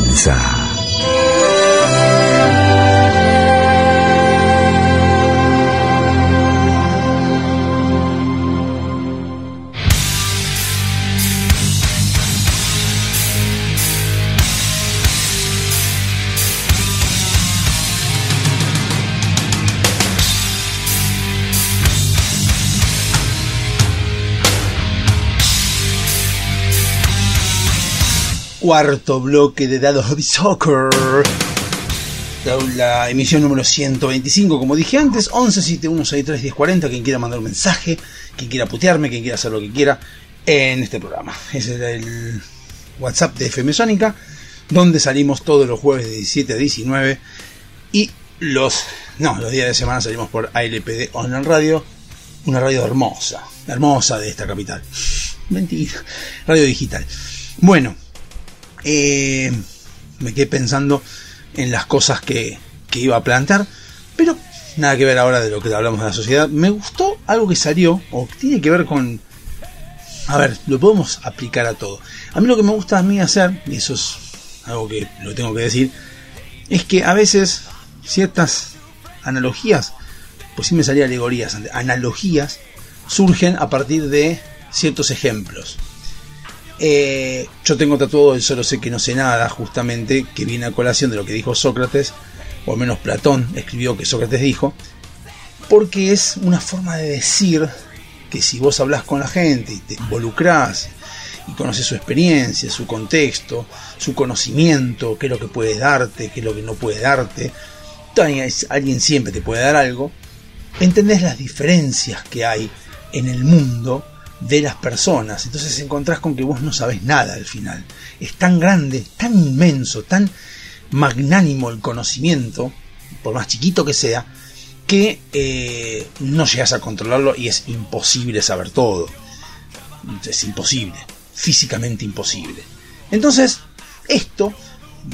D: comienza.
A: Cuarto bloque de Dados Hobby Soccer. La, emisión número 125, como dije antes, 1171631040, quien quiera mandar un mensaje, quien quiera putearme, quien quiera hacer lo que quiera en este programa. Ese es el WhatsApp de FM Sónica, donde salimos todos los jueves de 17 a 19 y los no, los días de semana salimos por ALPD Online Radio, una radio hermosa, hermosa de esta capital. Mentira, radio digital. Bueno, eh, me quedé pensando en las cosas que, que iba a plantear, pero nada que ver ahora de lo que hablamos de la sociedad. Me gustó algo que salió, o tiene que ver con... A ver, lo podemos aplicar a todo. A mí lo que me gusta a mí hacer, y eso es algo que lo tengo que decir, es que a veces ciertas analogías, pues sí me salía alegorías, analogías, surgen a partir de ciertos ejemplos. Eh, yo tengo tatuado el solo sé que no sé nada, justamente, que viene a colación de lo que dijo Sócrates, o al menos Platón escribió que Sócrates dijo, porque es una forma de decir que si vos hablas con la gente y te involucrás y conoces su experiencia, su contexto, su conocimiento, qué es lo que puede darte, qué es lo que no puede darte, alguien siempre te puede dar algo, entendés las diferencias que hay en el mundo de las personas. Entonces encontrás con que vos no sabés nada al final. Es tan grande, tan inmenso, tan magnánimo el conocimiento, por más chiquito que sea, que eh, no llegas a controlarlo y es imposible saber todo. Es imposible, físicamente imposible. Entonces, esto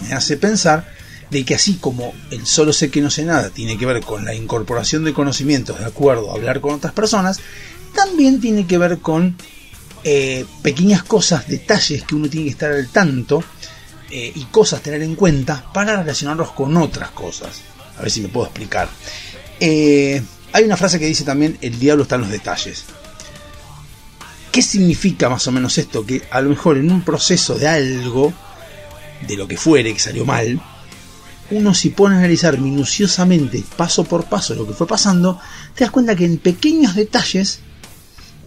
A: me hace pensar de que así como el solo sé que no sé nada tiene que ver con la incorporación de conocimientos de acuerdo a hablar con otras personas, también tiene que ver con eh, pequeñas cosas, detalles que uno tiene que estar al tanto eh, y cosas tener en cuenta para relacionarlos con otras cosas. A ver si me puedo explicar. Eh, hay una frase que dice también, el diablo está en los detalles. ¿Qué significa más o menos esto? Que a lo mejor en un proceso de algo, de lo que fuere, que salió mal, uno si pone a analizar minuciosamente, paso por paso, lo que fue pasando, te das cuenta que en pequeños detalles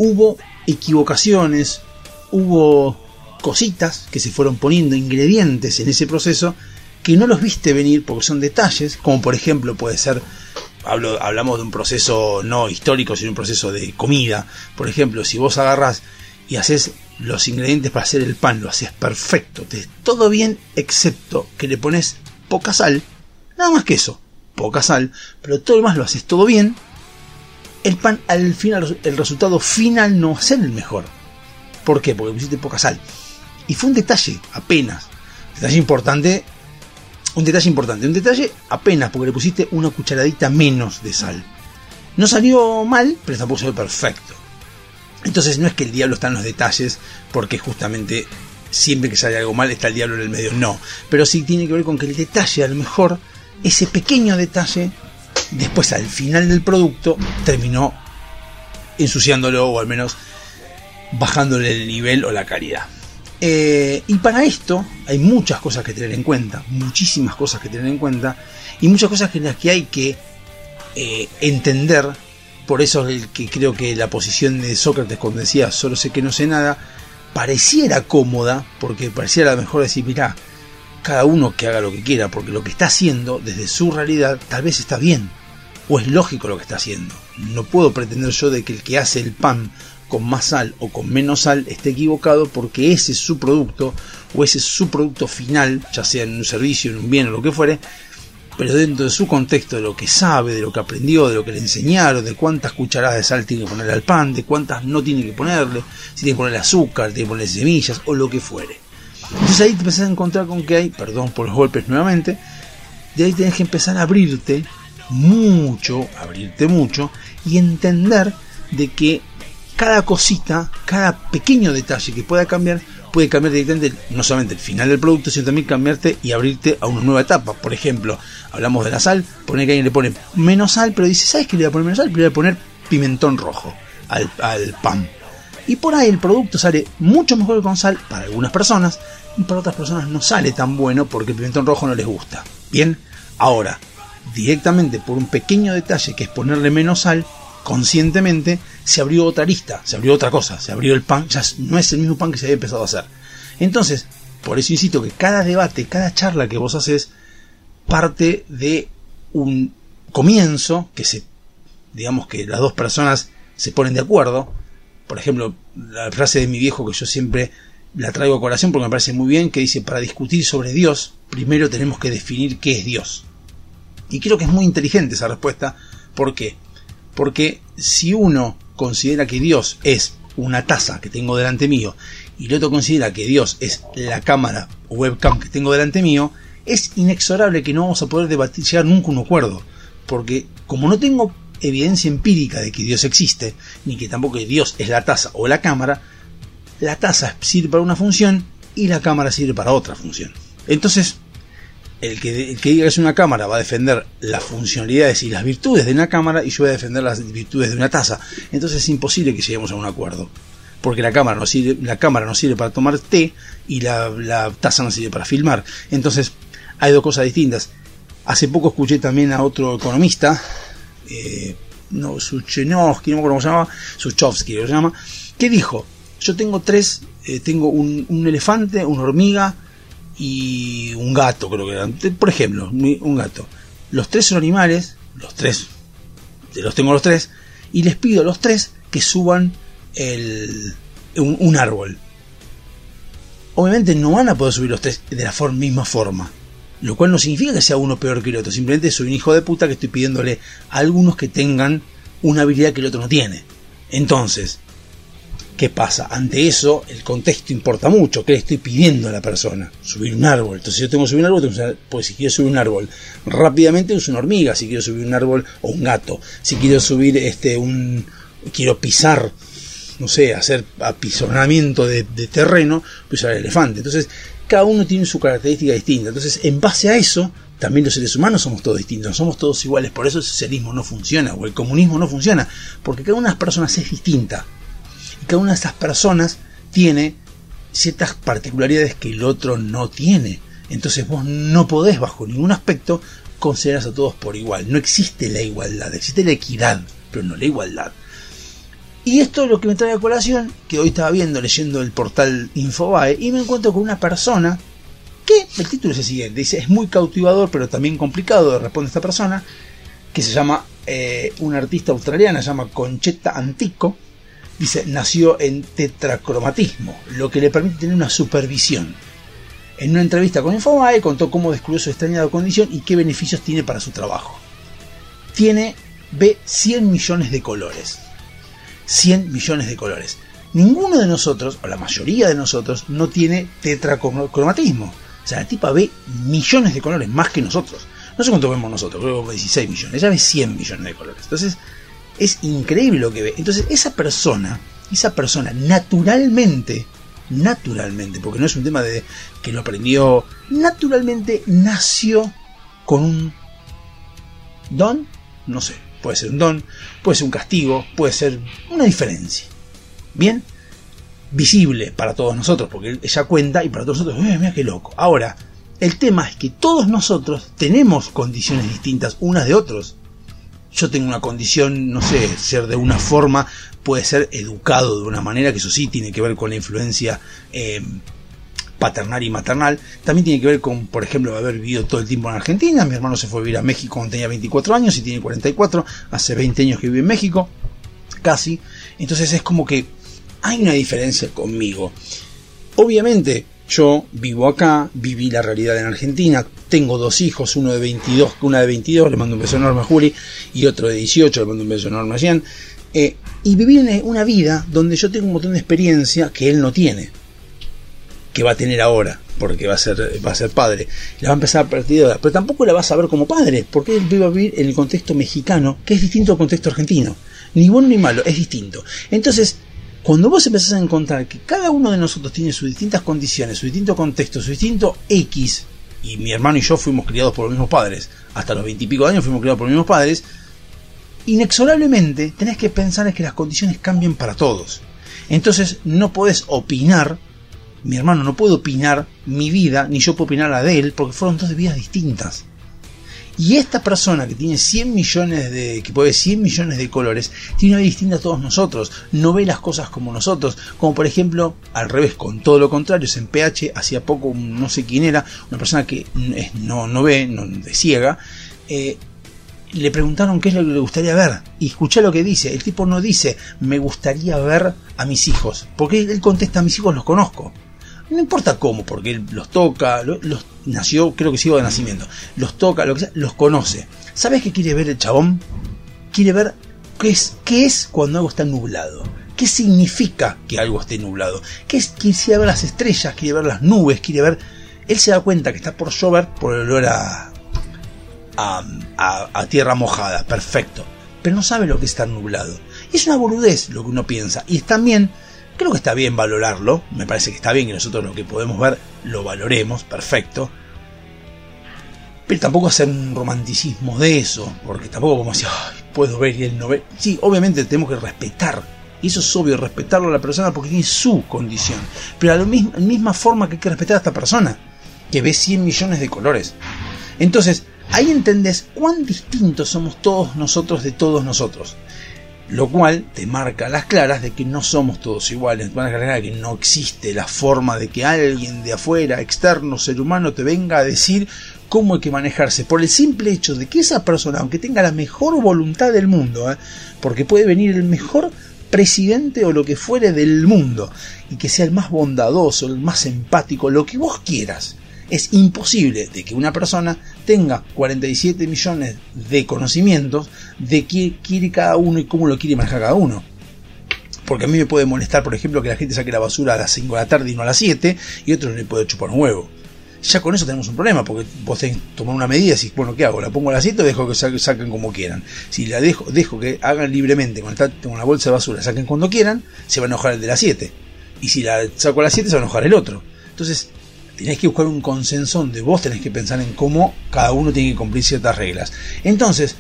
A: hubo equivocaciones, hubo cositas que se fueron poniendo, ingredientes en ese proceso, que no los viste venir porque son detalles, como por ejemplo puede ser, hablamos de un proceso no histórico, sino un proceso de comida. Por ejemplo, si vos agarras y haces los ingredientes para hacer el pan, lo haces perfecto, te, todo bien, excepto que le pones poca sal, nada más que eso, poca sal, pero todo lo demás lo haces todo bien, el pan al final, el resultado final no va a ser el mejor. ¿Por qué? Porque pusiste poca sal. Y fue un detalle, apenas. Detalle importante. Un detalle importante. Un detalle apenas, porque le pusiste una cucharadita menos de sal. No salió mal, pero tampoco salió perfecto. Entonces no es que el diablo está en los detalles, porque justamente siempre que sale algo mal está el diablo en el medio. No. Pero sí tiene que ver con que el detalle, a lo mejor, ese pequeño detalle, después al final del producto, terminó ensuciándolo o al menos bajándole el nivel o la calidad. Eh, y para esto hay muchas cosas que tener en cuenta, muchísimas cosas que tener en cuenta, y muchas cosas en las que hay que eh, entender. Por eso es el que creo que la posición de Sócrates cuando decía solo sé que no sé nada, pareciera cómoda, porque pareciera a lo mejor decir, mirá, cada uno que haga lo que quiera, porque lo que está haciendo desde su realidad tal vez está bien, o es lógico lo que está haciendo. No puedo pretender yo de que el que hace el pan con más sal o con menos sal esté equivocado porque ese es su producto o ese es su producto final, ya sea en un servicio, en un bien o lo que fuere, pero dentro de su contexto de lo que sabe, de lo que aprendió, de lo que le enseñaron, de cuántas cucharadas de sal tiene que ponerle al pan, de cuántas no tiene que ponerle, si tiene que ponerle azúcar, tiene que ponerle semillas o lo que fuere. Entonces ahí te empezás a encontrar con que hay, perdón por los golpes nuevamente, de ahí tenés que empezar a abrirte mucho, abrirte mucho y entender de que cada cosita, cada pequeño detalle que pueda cambiar, puede cambiar directamente no solamente el final del producto, sino también cambiarte y abrirte a una nueva etapa. Por ejemplo, hablamos de la sal, pone que alguien le pone menos sal, pero dice, ¿sabes qué le voy a poner menos sal? Le voy a poner pimentón rojo al, al pan. Y por ahí el producto sale mucho mejor que con sal para algunas personas y para otras personas no sale tan bueno porque el pimentón rojo no les gusta. Bien, ahora, directamente por un pequeño detalle que es ponerle menos sal, conscientemente se abrió otra lista, se abrió otra cosa, se abrió el pan, ya no es el mismo pan que se había empezado a hacer. Entonces, por eso insisto que cada debate, cada charla que vos haces, parte de un comienzo que se, digamos que las dos personas se ponen de acuerdo. Por ejemplo, la frase de mi viejo que yo siempre la traigo a colación porque me parece muy bien, que dice, para discutir sobre Dios, primero tenemos que definir qué es Dios. Y creo que es muy inteligente esa respuesta. ¿Por qué? Porque si uno considera que Dios es una taza que tengo delante mío y el otro considera que Dios es la cámara o webcam que tengo delante mío, es inexorable que no vamos a poder debatir, llegar nunca a un acuerdo. Porque como no tengo evidencia empírica de que Dios existe, ni que tampoco Dios es la taza o la cámara, la taza sirve para una función y la cámara sirve para otra función. Entonces, el que, que diga que es una cámara va a defender las funcionalidades y las virtudes de una cámara y yo voy a defender las virtudes de una taza. Entonces es imposible que lleguemos a un acuerdo. Porque la cámara no sirve, la cámara no sirve para tomar té y la, la taza no sirve para filmar. Entonces hay dos cosas distintas. Hace poco escuché también a otro economista, eh, no, Suchenovsky, no me acuerdo cómo se llama, Suchovsky lo llama, que dijo, yo tengo tres, eh, tengo un, un elefante, una hormiga, y un gato, creo que eran. Por ejemplo, un gato. Los tres son animales, los tres, los tengo los tres, y les pido a los tres que suban el, un, un árbol. Obviamente no van a poder subir los tres de la misma forma. Lo cual no significa que sea uno peor que el otro. Simplemente soy un hijo de puta que estoy pidiéndole a algunos que tengan una habilidad que el otro no tiene. Entonces, ¿qué pasa? Ante eso, el contexto importa mucho. ¿Qué le estoy pidiendo a la persona? Subir un árbol. Entonces, si yo tengo que subir un árbol, tengo que usar- pues si quiero subir un árbol rápidamente, uso una hormiga. Si quiero subir un árbol, o un gato. Si quiero subir este un. Quiero pisar no sé, hacer apisonamiento de, terreno, pues al elefante. Entonces, cada uno tiene su característica distinta. Entonces, en base a eso, también los seres humanos somos todos distintos, somos todos iguales. Por eso el socialismo no funciona, o el comunismo no funciona, porque cada una de las personas es distinta. Cada una de esas personas tiene ciertas particularidades que el otro no tiene. Entonces vos no podés bajo ningún aspecto considerar a todos por igual. No existe la igualdad, existe la equidad, pero no la igualdad. Y esto es lo que me trae a colación, que hoy estaba viendo, leyendo el portal Infobae, y me encuentro con una persona que, el título es el siguiente, dice, es muy cautivador, pero también complicado, responde esta persona, que se llama, eh, una artista australiana, se llama Conchetta Antico, dice, nació en tetracromatismo, lo que le permite tener una supervisión. En una entrevista con Infobae contó cómo descubrió su extraña condición y qué beneficios tiene para su trabajo. Tiene, ve 100 millones de colores. 100 millones de colores. Ninguno de nosotros, o la mayoría de nosotros, no tiene tetracromatismo. O sea, la tipa ve millones de colores, más que nosotros. No sé cuánto vemos nosotros, creo que 16 millones. Ella ve 100 millones de colores. Entonces, es increíble lo que ve. Entonces, esa persona, esa persona naturalmente, naturalmente, porque no es un tema de que lo aprendió, naturalmente nació con un don, no sé, puede ser un don, puede ser un castigo, puede ser una diferencia. Bien, visible para todos nosotros, porque ella cuenta y para todos nosotros, eh, mira qué loco. Ahora, el tema es que todos nosotros tenemos condiciones distintas unas de otros. Yo tengo una condición, no sé, ser de una forma, puede ser educado de una manera, que eso sí tiene que ver con la influencia eh, paternal y maternal. También tiene que ver con, por ejemplo, haber vivido todo el tiempo en Argentina. Mi hermano se fue a vivir a México cuando tenía 24 años y tiene 44. Hace 20 años que vive en México, casi. Entonces es como que hay una diferencia conmigo. Obviamente, yo vivo acá, viví la realidad en Argentina, tengo dos hijos, uno de 22, una de 22, le mando un beso enorme a Juli, y otro de 18, le mando un beso enorme a Jean. Eh, y viví una, una vida donde yo tengo un montón de experiencia que él no tiene, que va a tener ahora, porque va a ser, va a ser padre. La va a empezar a partir de ahora, pero tampoco la vas a ver como padre, porque él va a vivir en el contexto mexicano, que es distinto al contexto argentino. Ni bueno ni malo, es distinto. Entonces, cuando vos empezás a encontrar que cada uno de nosotros tiene sus distintas condiciones, su distinto contexto, su distinto X, y mi hermano y yo fuimos criados por los mismos padres, hasta los veintipico años fuimos criados por los mismos padres, inexorablemente tenés que pensar en que las condiciones cambian para todos. Entonces no podés opinar, mi hermano no puede opinar mi vida, ni yo puedo opinar la de él, porque fueron dos vidas distintas. Y esta persona que tiene 100 millones de, que puede ver 100 millones de colores, tiene una vida distinta a todos nosotros, no ve las cosas como nosotros, como por ejemplo, al revés, con todo lo contrario, es en PH, hacía poco, no sé quién era, una persona que no, no ve, no, de ciega, eh, le preguntaron qué es lo que le gustaría ver. Y escuché lo que dice. El tipo no dice, me gustaría ver a mis hijos. Porque él contesta, a mis hijos los conozco. No importa cómo, porque él los toca, lo- los, nació, creo que sigo de nacimiento. Los toca, lo que sea, los conoce. ¿Sabes qué quiere ver el chabón? Quiere ver qué es, qué es cuando algo está nublado. ¿Qué significa que algo esté nublado? ¿Qué es? Quiere ver las estrellas, quiere ver las nubes, quiere ver... Él se da cuenta que está por llover por el olor a, a, a- a tierra mojada, perfecto. Pero no sabe lo que es estar nublado. Y es una boludez lo que uno piensa. Y también, creo que está bien valorarlo. Me parece que está bien que nosotros lo que podemos ver lo valoremos, perfecto. Pero tampoco hacer un romanticismo de eso. Porque tampoco como decir, "Ay, puedo ver y él no ve. Sí, obviamente tenemos que respetar. Y eso es obvio, respetarlo a la persona porque tiene su condición. Pero a la misma, misma forma que hay que respetar a esta persona. Que ve 100 millones de colores. Entonces, ahí entendés cuán distintos somos todos nosotros de todos nosotros. Lo cual te marca las claras de que no somos todos iguales. Claras de que no existe la forma de que alguien de afuera, externo, ser humano, te venga a decir cómo hay que manejarse. Por el simple hecho de que esa persona, aunque tenga la mejor voluntad del mundo, ¿eh? porque puede venir el mejor presidente o lo que fuere del mundo y que sea el más bondadoso, el más empático, lo que vos quieras. Es imposible de que una persona tenga 47 millones de conocimientos de qué quiere cada uno y cómo lo quiere manejar cada uno. Porque a mí me puede molestar, por ejemplo, que la gente saque la basura a las 5 de la tarde y no a las 7, y otros le puede chupar un huevo. Ya con eso tenemos un problema, porque vos tenés que tomar una medida y bueno, ¿qué hago? ¿La pongo a las 7 o dejo que sa- saquen como quieran? Si la dejo, dejo que hagan libremente con, el- con la bolsa de basura, saquen cuando quieran, se va a enojar el de las 7. Y si la saco a las 7, se va a enojar el otro. Entonces, tenés que buscar un consenso donde vos tenés que pensar en cómo cada uno tiene que cumplir ciertas reglas. Entonces,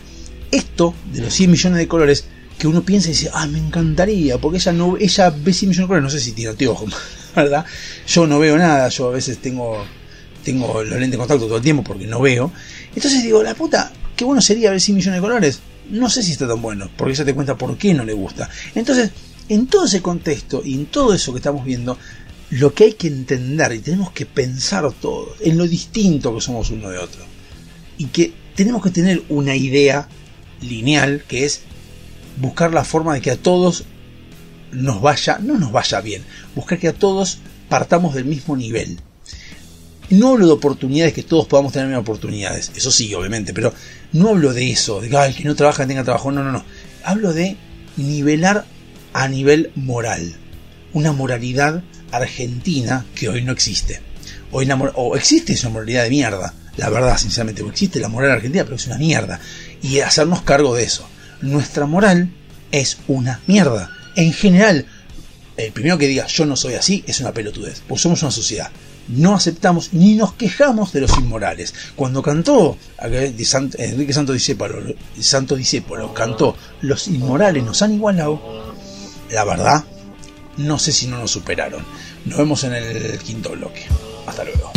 A: esto de los 100 millones de colores, que uno piensa y dice, ah, me encantaría, porque ella no ella ve 100 millones de colores, no sé si tiene anteojos, ¿verdad? Yo no veo nada, yo a veces tengo, tengo los lentes de contacto todo el tiempo porque no veo. Entonces digo, la puta, qué bueno sería ver 100 millones de colores. No sé si está tan bueno, porque ella te cuenta por qué no le gusta. Entonces, en todo ese contexto y en todo eso que estamos viendo, lo que hay que entender y tenemos que pensar todos en lo distinto que somos uno de otro. Y que tenemos que tener una idea lineal que es buscar la forma de que a todos nos vaya, no nos vaya bien, buscar que a todos partamos del mismo nivel. No hablo de oportunidades, que todos podamos tener oportunidades, eso sí, obviamente, pero no hablo de eso, de que "Ay, el que no trabaja tenga trabajo, no, no, no. Hablo de nivelar a nivel moral, una moralidad argentina que hoy no existe. Hoy o existe esa moralidad de mierda, la verdad, sinceramente, existe la moral argentina, pero es una mierda. Y hacernos cargo de eso. Nuestra moral es una mierda. En general, el primero que diga yo no soy así es una pelotudez, porque somos una sociedad. No aceptamos ni nos quejamos de los inmorales. Cuando cantó Enrique Santo Discépolo, Santo Discépolo cantó Los inmorales nos han igualado, la verdad, no sé si no nos superaron. Nos vemos en el quinto bloque. Hasta luego.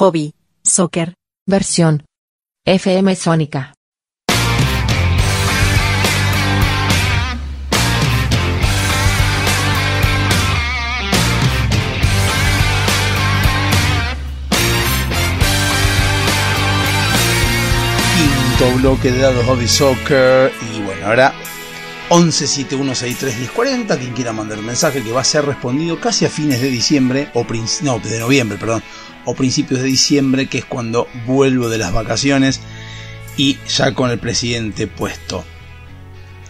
B: Hobby. Soccer.
C: Versión. FM Sónica.
A: Quinto bloque de dados Hobby Soccer. Y bueno, ahora 1171631040. Quien quiera mandar un mensaje que va a ser respondido casi a fines de diciembre, o no, de noviembre, perdón, o principios de diciembre, que es cuando vuelvo de las vacaciones y ya con el presidente puesto.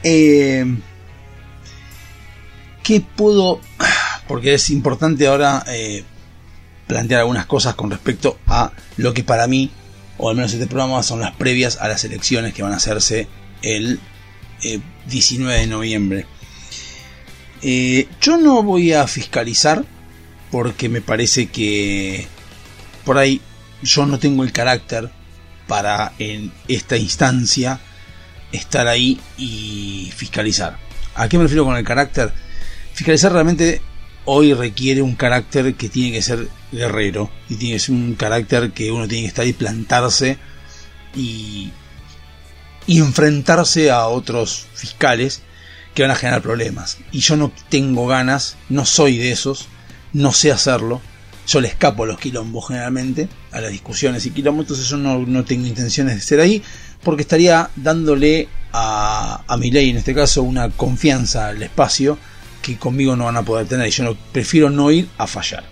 A: Eh, ¿Qué puedo.? Porque es importante ahora eh, plantear algunas cosas con respecto a lo que para mí, o al menos este programa, son las previas a las elecciones que van a hacerse el eh, 19 de noviembre. Eh, yo no voy a fiscalizar porque me parece que por ahí yo no tengo el carácter para en esta instancia estar ahí y fiscalizar. ¿A qué me refiero con el carácter? Fiscalizar realmente hoy requiere un carácter que tiene que ser guerrero y tiene que ser un carácter que uno tiene que estar y plantarse y, y enfrentarse a otros fiscales que van a generar problemas. Y yo no tengo ganas, no soy de esos, no sé hacerlo. Yo le escapo a los quilombos generalmente, a las discusiones y quilombos, entonces yo no, no tengo intenciones de ser ahí, porque estaría dándole a, a mi ley, en este caso, una confianza al espacio que conmigo no van a poder tener. Y yo no, prefiero no ir a fallar.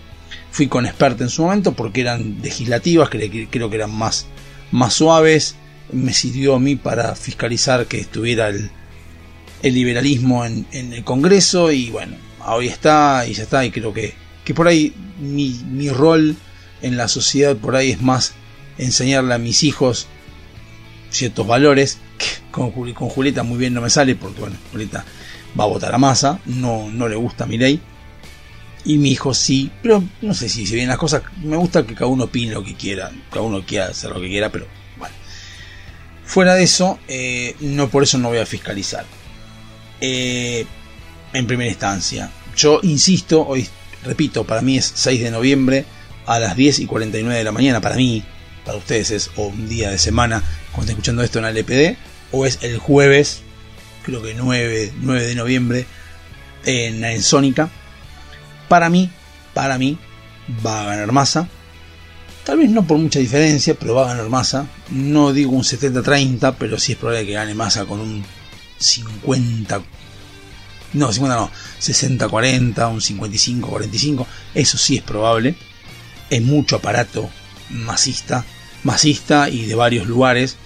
A: Fui con experta en su momento porque eran legislativas, que- creo que eran más, más suaves. Me sirvió a mí para fiscalizar que estuviera el, el liberalismo en, en el Congreso y bueno, hoy está y ya está y creo que, que por ahí mi, mi rol en la sociedad por ahí es más enseñarle a mis hijos ciertos valores que con, con Julieta muy bien no me sale porque bueno, Julieta va a votar a masa, no, no le gusta mi ley y mi hijo sí, pero no sé si se bien las cosas, me gusta que cada uno opine lo que quiera, cada uno quiera hacer lo que quiera, pero bueno. Fuera de eso, eh, no por eso no voy a fiscalizar. Eh, en primera instancia, yo insisto, hoy repito, para mí es 6 de noviembre a las 10 y 49 de la mañana, para mí, para ustedes es un día de semana cuando estén escuchando esto en la LPD, o es el jueves, creo que 9, 9 de noviembre en, en Sónica. Para mí, para mí, va a ganar masa. Tal vez no por mucha diferencia, pero va a ganar masa. No digo un 70-30, pero sí es probable que gane masa con un 50. No, 50 no. 60-40, un 55-45. Eso sí es probable. Es mucho aparato masista. Masista y de varios lugares.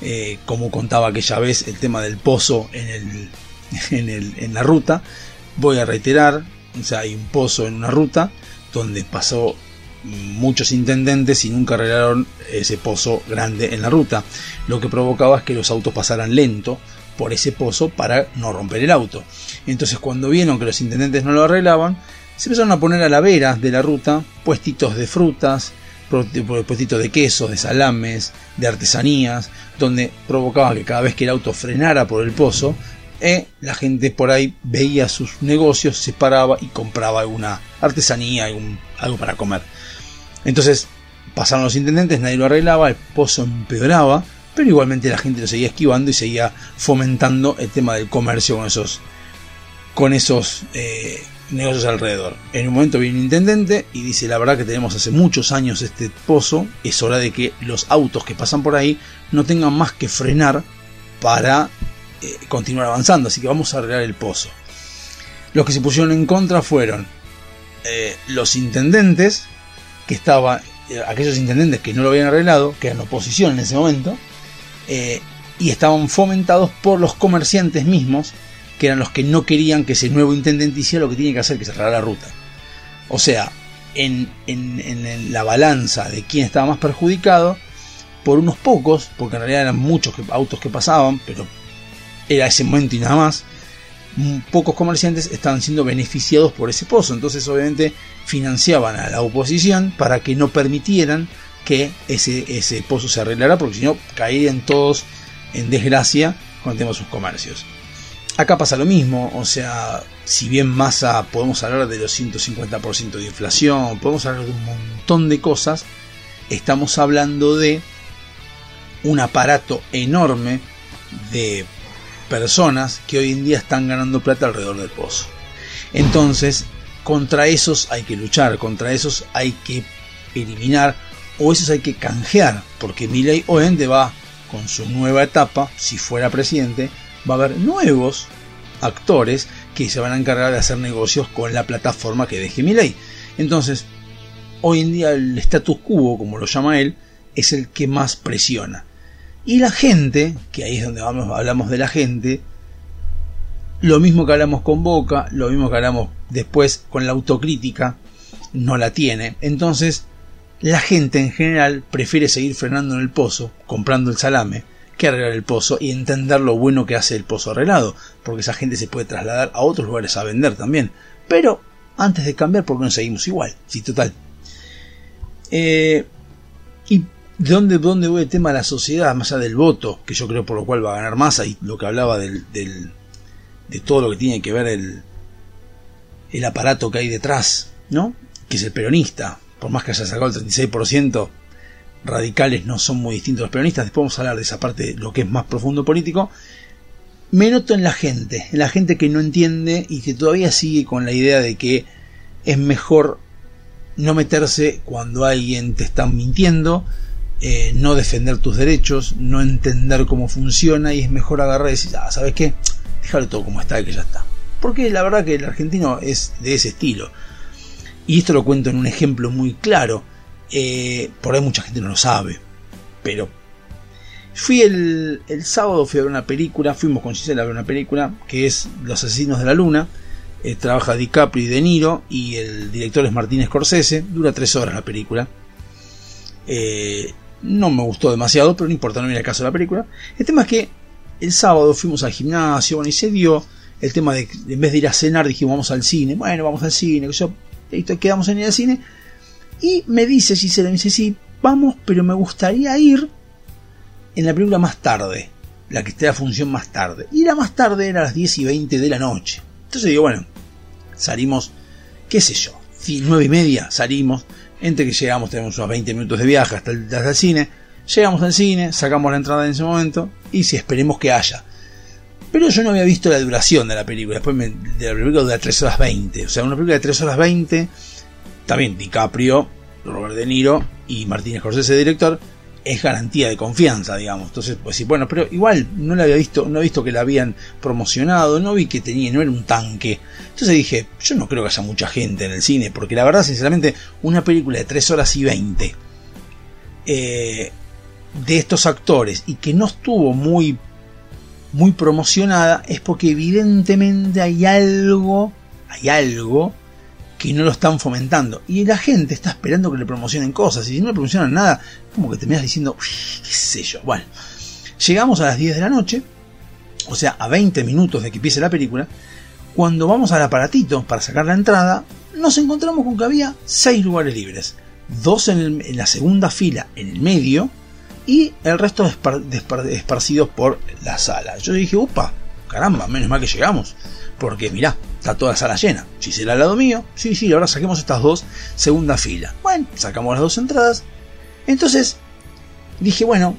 A: eh, como contaba aquella vez el tema del pozo en, el, en, el, en la ruta. Voy a reiterar, o sea, hay un pozo en una ruta donde pasó muchos intendentes y nunca arreglaron ese pozo grande en la ruta. Lo que provocaba es que los autos pasaran lento por ese pozo para no romper el auto. Entonces cuando vieron que los intendentes no lo arreglaban, se empezaron a poner a la vera de la ruta puestitos de frutas, pro- puestitos de quesos, de salames, de artesanías, donde provocaba que cada vez que el auto frenara por el pozo, eh, la gente por ahí veía sus negocios, se paraba y compraba alguna artesanía, algo para comer. Entonces pasaron los intendentes, nadie lo arreglaba, el pozo empeoraba, pero igualmente la gente lo seguía esquivando y seguía fomentando el tema del comercio con esos, con esos eh, negocios alrededor. En un momento viene un intendente y dice, la verdad que tenemos hace muchos años este pozo, es hora de que los autos que pasan por ahí no tengan más que frenar para eh, continuar avanzando, así que vamos a arreglar el pozo. Los que se pusieron en contra fueron eh, los intendentes, que estaban, eh, aquellos intendentes que no lo habían arreglado, que eran oposición en ese momento, eh, y estaban fomentados por los comerciantes mismos, que eran los que no querían que ese nuevo intendente hiciera lo que tiene que hacer, que cerrar la ruta. O sea, en, en- la balanza de quién estaba más perjudicado, por unos pocos, porque en realidad eran muchos autos que pasaban, pero era ese momento y nada más, pocos comerciantes estaban siendo beneficiados por ese pozo. Entonces, obviamente, financiaban a la oposición para que no permitieran que ese, ese pozo se arreglara, porque si no, caerían todos en desgracia con el sus comercios. Acá pasa lo mismo, o sea, si bien Massa podemos hablar de los 150% de inflación, podemos hablar de un montón de cosas, estamos hablando de un aparato enorme de personas que hoy en día están ganando plata alrededor del pozo. Entonces, contra esos hay que luchar, contra esos hay que eliminar o esos hay que canjear, porque Milei obviamente va con su nueva etapa, si fuera presidente, va a haber nuevos actores que se van a encargar de hacer negocios con la plataforma que deje Milei. Entonces, hoy en día el status quo, como lo llama él, es el que más presiona. Y la gente, que ahí es donde vamos, hablamos de la gente, lo mismo que hablamos con Boca, lo mismo que hablamos después con la autocrítica, no la tiene. Entonces, la gente en general prefiere seguir frenando en el pozo, comprando el salame, que arreglar el pozo y entender lo bueno que hace el pozo arreglado, porque esa gente se puede trasladar a otros lugares a vender también. Pero antes de cambiar, ¿por qué no seguimos igual? Sí, total. Eh, ¿Y de dónde, dónde voy el tema de la sociedad, más allá del voto, que yo creo por lo cual va a ganar masa, y lo que hablaba del, del- de todo lo que tiene que ver el, el aparato que hay detrás, ¿no? Que es el peronista, por más que haya sacado el 36%, radicales no son muy distintos a los peronistas, después vamos a hablar de esa parte, lo que es más profundo político, me noto en la gente, en la gente que no entiende y que todavía sigue con la idea de que es mejor no meterse cuando alguien te está mintiendo, eh, no defender tus derechos, no entender cómo funciona y es mejor agarrar y decir, ah, ¿sabes qué? Déjalo todo como está, que ya está. Porque la verdad que el argentino es de ese estilo. Y esto lo cuento en un ejemplo muy claro. Eh, por ahí mucha gente no lo sabe. Pero fui el, el sábado, fui a ver una película, fuimos con Gisela a ver una película que es Los Asesinos de la Luna. Eh, trabaja DiCaprio y De Niro y el director es Martín Scorsese. Dura tres horas la película. Eh, no me gustó demasiado, pero no importa, no viene el caso de la película. El tema es que el sábado fuimos al gimnasio, bueno, y se dio el tema de en vez de ir a cenar dijimos vamos al cine, bueno, vamos al cine, yo, y quedamos en ir al cine. Y me dice Gisela, me dice, sí, vamos, pero me gustaría ir en la película más tarde, la que esté a función más tarde. Y la más tarde era a las 10 y 20 de la noche. Entonces digo, bueno, salimos, qué sé yo, 9 y media salimos, entre que llegamos tenemos unos 20 minutos de viaje hasta el, hasta el cine, llegamos al cine, sacamos la entrada en ese momento y si esperemos que haya. Pero yo no había visto la duración de la película, después me, de la película dura 3 horas 20, o sea, una película de 3 horas 20, también DiCaprio, Robert De Niro y Martín Scorsese, director, es garantía de confianza, digamos. Entonces, pues sí, bueno, pero igual no la había visto, no he visto que la habían promocionado, no vi que tenía, no era un tanque. Entonces dije, yo no creo que haya mucha gente en el cine, porque la verdad, sinceramente, una película de 3 horas y 20 eh, de estos actores y que no estuvo muy muy promocionada es porque evidentemente hay algo, hay algo que no lo están fomentando. Y la gente está esperando que le promocionen cosas. Y si no le promocionan nada, como que terminas diciendo, "Uy, qué sé yo. Bueno, llegamos a las 10 de la noche, o sea, a 20 minutos de que empiece la película. Cuando vamos al aparatito para sacar la entrada, nos encontramos con que había 6 lugares libres. Dos en la segunda fila, en el medio, y el resto espar- despar- esparcidos por la sala. Yo dije, upa, caramba, menos mal que llegamos. Porque mirá, está toda la sala llena. Gisela al lado mío, sí, sí, ahora saquemos estas dos, segunda fila. Bueno, sacamos las dos entradas. Entonces, dije, bueno,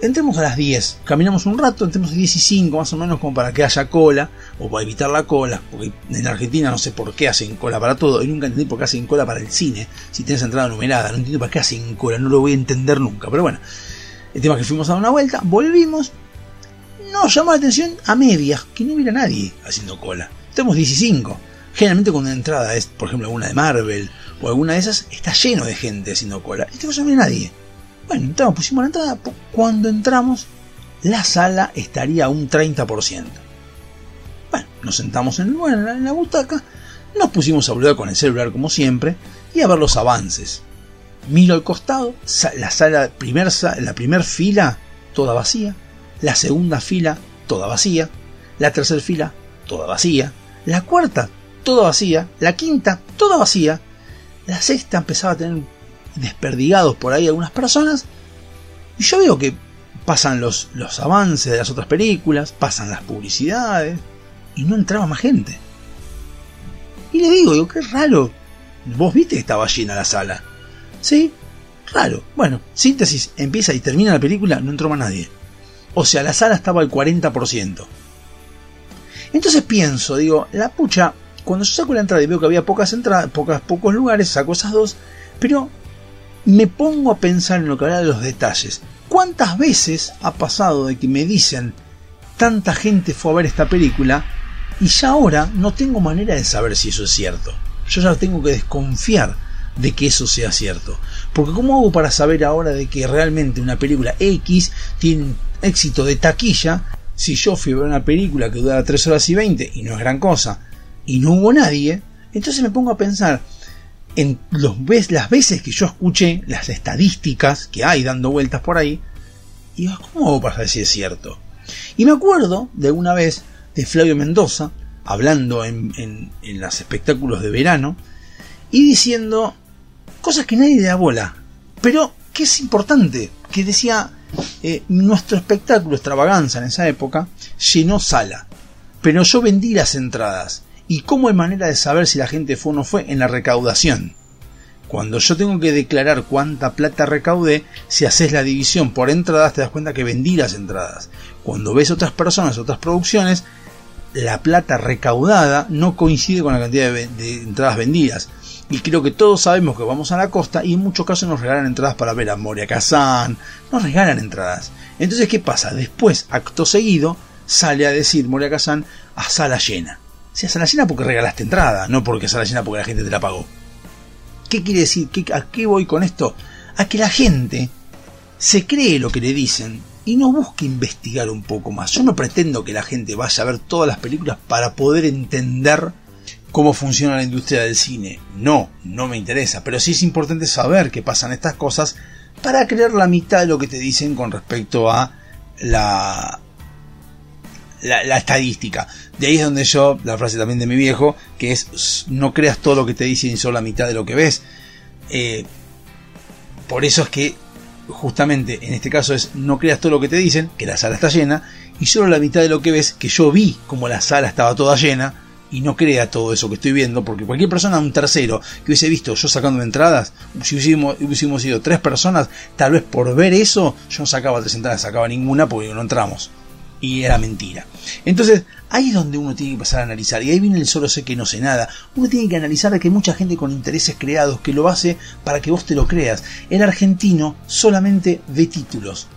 A: entremos a las 10, caminamos un rato, entremos a 10 y 5 más o menos como para que haya cola, o para evitar la cola, porque en Argentina no sé por qué hacen cola para todo, y nunca entendí por qué hacen cola para el cine, si tienes entrada numerada, no entiendo para qué hacen cola, no lo voy a entender nunca, pero bueno, el tema es que fuimos a dar una vuelta, volvimos, nos llamó la atención a medias, que no hubiera nadie haciendo cola, estamos 15, generalmente cuando una entrada es, por ejemplo, alguna de Marvel, o alguna de esas, está lleno de gente haciendo cola, este no había nadie. Bueno, entramos, pusimos la entrada. Cuando entramos, la sala estaría a un 30%. Bueno, nos sentamos en, la- butaca, nos pusimos a hablar con el celular como siempre y a ver los avances. Miro al costado, la sala, primer, la primera fila, toda vacía. La segunda fila, toda vacía. La tercera fila, toda vacía. La cuarta, toda vacía. La quinta, toda vacía. La sexta empezaba a tener desperdigados por ahí algunas personas. Y yo veo que pasan los, los avances de las otras películas, pasan las publicidades, y no entraba más gente. Y le digo, digo, qué raro. Vos viste que estaba llena la sala. Sí, raro. Bueno, síntesis, empieza y termina la película, no entró más nadie. O sea, la sala estaba al 40%. Entonces pienso, digo, la pucha, cuando yo saco la entrada y veo que había pocas entradas, pocas, pocos lugares, saco esas dos, pero me pongo a pensar en lo que habla de los detalles. ¿Cuántas veces ha pasado de que me dicen tanta gente fue a ver esta película y ya ahora no tengo manera de saber si eso es cierto? Yo ya tengo que desconfiar de que eso sea cierto. Porque ¿cómo hago para saber ahora de que realmente una película X tiene éxito de taquilla si yo fui a ver una película que dura 3 horas y 20 y no es gran cosa y no hubo nadie? Entonces me pongo a pensar en los, las veces que yo escuché las estadísticas que hay dando vueltas por ahí y digo, ¿cómo saber si es cierto? Y me acuerdo de una vez de Flavio Mendoza hablando en, en, en los espectáculos de verano y diciendo cosas que nadie le da bola, pero que es importante, que decía, eh, nuestro espectáculo extravaganza en esa época llenó sala, pero yo vendí las entradas. ¿Y cómo hay manera de saber si la gente fue o no fue? En la recaudación. Cuando yo tengo que declarar cuánta plata recaudé, si haces la división por entradas te das cuenta que vendí las entradas. Cuando ves otras personas, otras producciones, la plata recaudada no coincide con la cantidad de, entradas vendidas. Y creo que todos sabemos que vamos a la costa y en muchos casos nos regalan entradas para ver a Moria Kazan, nos regalan entradas. Entonces, ¿qué pasa? Después, acto seguido, sale a decir Moria Kazan a sala llena. Si a sala llena porque regalaste entrada, no porque sala llena porque la gente te la pagó. ¿Qué quiere decir? ¿Qué, ¿A qué voy con esto? A que la gente se cree lo que le dicen y no busque investigar un poco más. Yo no pretendo que la gente vaya a ver todas las películas para poder entender cómo funciona la industria del cine. No, no me interesa, pero sí es importante saber que pasan estas cosas para creer la mitad de lo que te dicen con respecto a la, la, estadística. De ahí es donde yo, la frase también de mi viejo, que es no creas todo lo que te dicen y solo la mitad de lo que ves. Eh, por eso es que justamente en este caso es no creas todo lo que te dicen, que la sala está llena, y solo la mitad de lo que ves, que yo vi como la sala estaba toda llena, y no crea todo eso que estoy viendo, porque cualquier persona, un tercero, que hubiese visto yo sacando entradas, si hubiésemos, hubiésemos sido tres personas, tal vez por ver eso, yo no sacaba tres entradas, sacaba ninguna porque no entramos. Y era mentira. Entonces, ahí es donde uno tiene que pasar a analizar. Y ahí viene el solo sé que no sé nada. Uno tiene que analizar que hay mucha gente con intereses creados que lo hace para que vos te lo creas. El argentino solamente ve títulos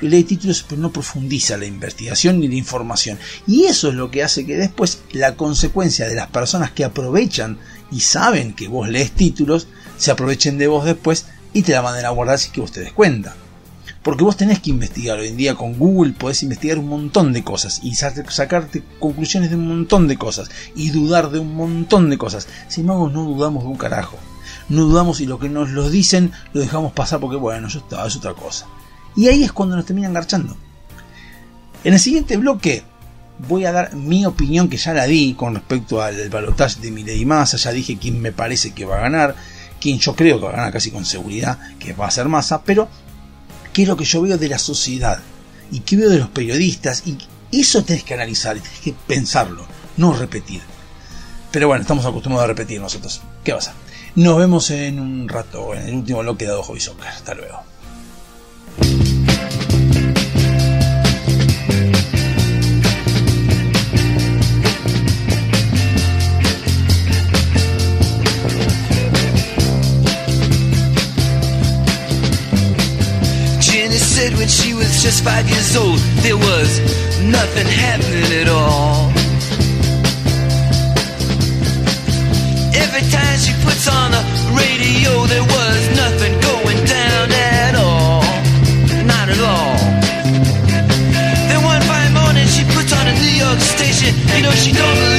A: lee títulos pero no profundiza la investigación ni la información. Y eso es lo que hace que después la consecuencia de las personas que aprovechan y saben que vos lees títulos, se aprovechen de vos después y te la manden a guardar si que vos te des cuenta. Porque vos tenés que investigar hoy en día con Google, podés investigar un montón de cosas y sacarte conclusiones de un montón de cosas y dudar de un montón de cosas. Sin embargo, no dudamos de un carajo. No dudamos y lo que nos lo dicen lo dejamos pasar porque bueno, estaba, es otra cosa. Y ahí es cuando nos terminan garchando. En el siguiente bloque voy a dar mi opinión que ya la di con respecto al balotaje de Milei Massa. Ya dije quién me parece que va a ganar, quién yo creo que va a ganar casi con seguridad, que va a ser Massa, pero qué es lo que yo veo de la sociedad y qué veo de los periodistas. Y eso tenés que analizar tenés que pensarlo, no repetir. Pero bueno, estamos acostumbrados a repetir nosotros. ¿Qué pasa? Nos vemos en un rato, en el último bloque de Hobby Soccer. Hasta luego.
E: Said when she was just five years old, there was nothing happening at all. Every time she puts on the radio, there was nothing going down at all. Not at all. Then one fine morning she puts on a New York station. You know she don't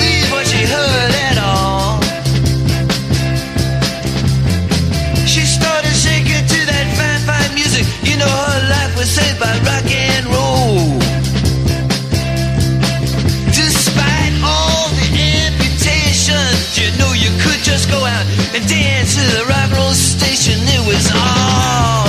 E: and dance to the rock roll station. It was alright.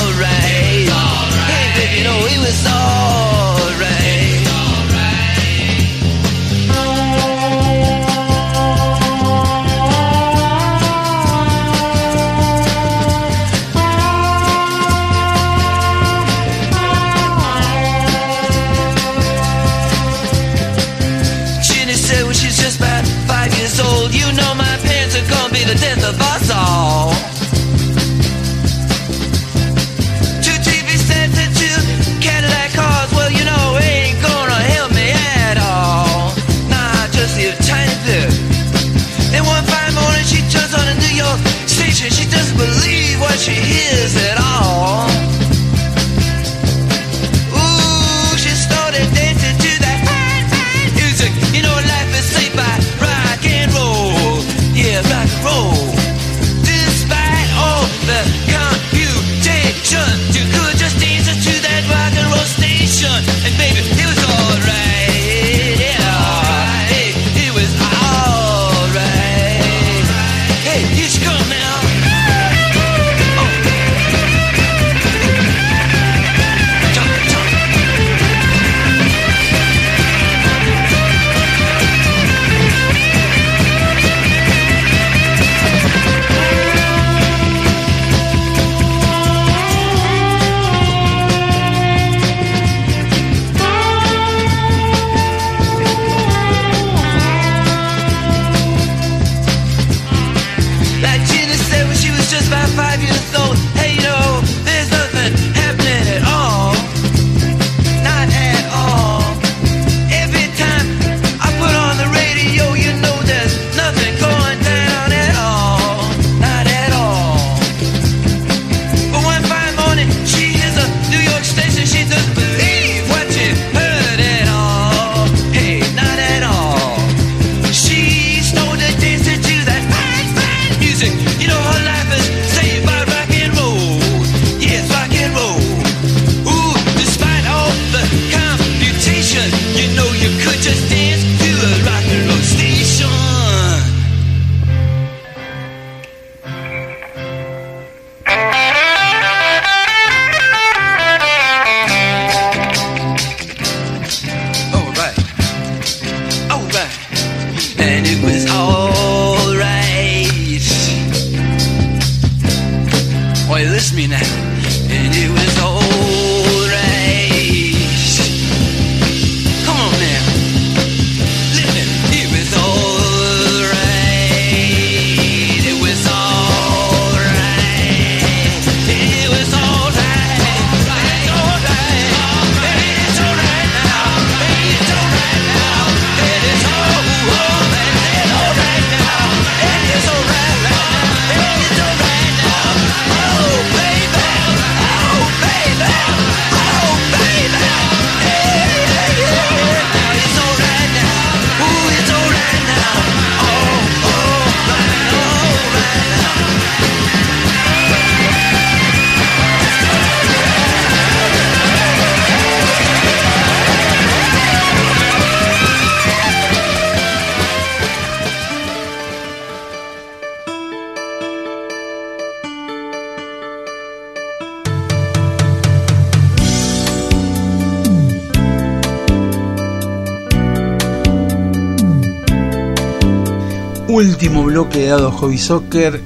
A: Bloque de Hobby Soccer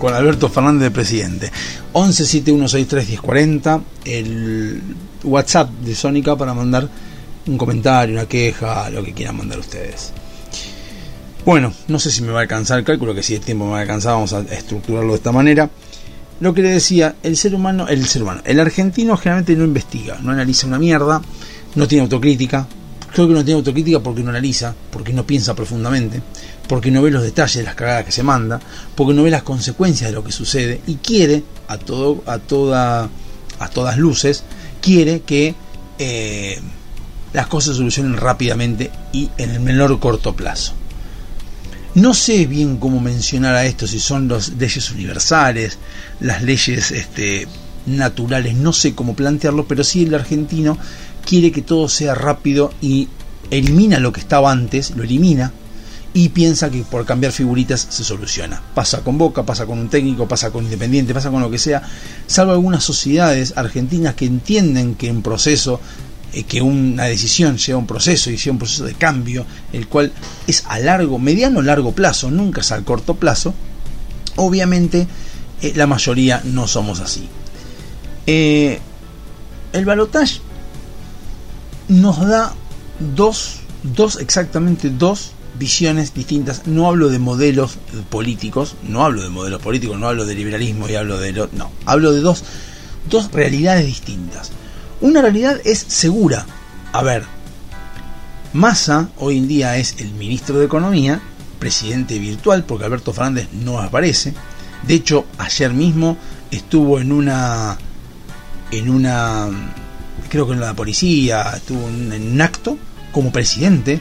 A: con Alberto Fernández de presidente. 1171631040, el WhatsApp de Sónica para mandar un comentario, una queja, lo que quieran mandar ustedes. Bueno, no sé si me va a alcanzar, cálculo que si el tiempo me va a alcanzar, vamos a estructurarlo de esta manera. Lo que le decía, el ser humano, el ser humano, el argentino generalmente no investiga, no analiza una mierda, no tiene autocrítica. Creo que no tiene autocrítica porque no analiza, porque no piensa profundamente, porque no ve los detalles de las cagadas que se manda, porque no ve las consecuencias de lo que sucede y quiere a todo, a toda, a todas luces, quiere que eh, las cosas solucionen rápidamente y en el menor corto plazo. No sé bien cómo mencionar a esto, si son las leyes universales, las leyes este, naturales, no sé cómo plantearlo, pero sí el argentino quiere que todo sea rápido y elimina lo que estaba antes, lo elimina y piensa que por cambiar figuritas se soluciona. Pasa con Boca, pasa con un técnico, pasa con Independiente, pasa con lo que sea, salvo algunas sociedades argentinas que entienden que un proceso eh, que una decisión lleva un proceso y lleva un proceso de cambio, el cual es a largo, mediano largo plazo, nunca es al corto plazo, obviamente eh, la mayoría no somos así. Eh, el balotage nos da dos, dos, exactamente dos, visiones distintas. No hablo de modelos políticos, no hablo de modelos políticos, no hablo de liberalismo y hablo de... Lo, no, hablo de dos, dos realidades distintas. Una realidad es segura. A ver, Massa hoy en día es el ministro de Economía, presidente virtual, porque Alberto Fernández no aparece. De hecho, ayer mismo estuvo en una en una creo que en la policía, estuvo en un acto como presidente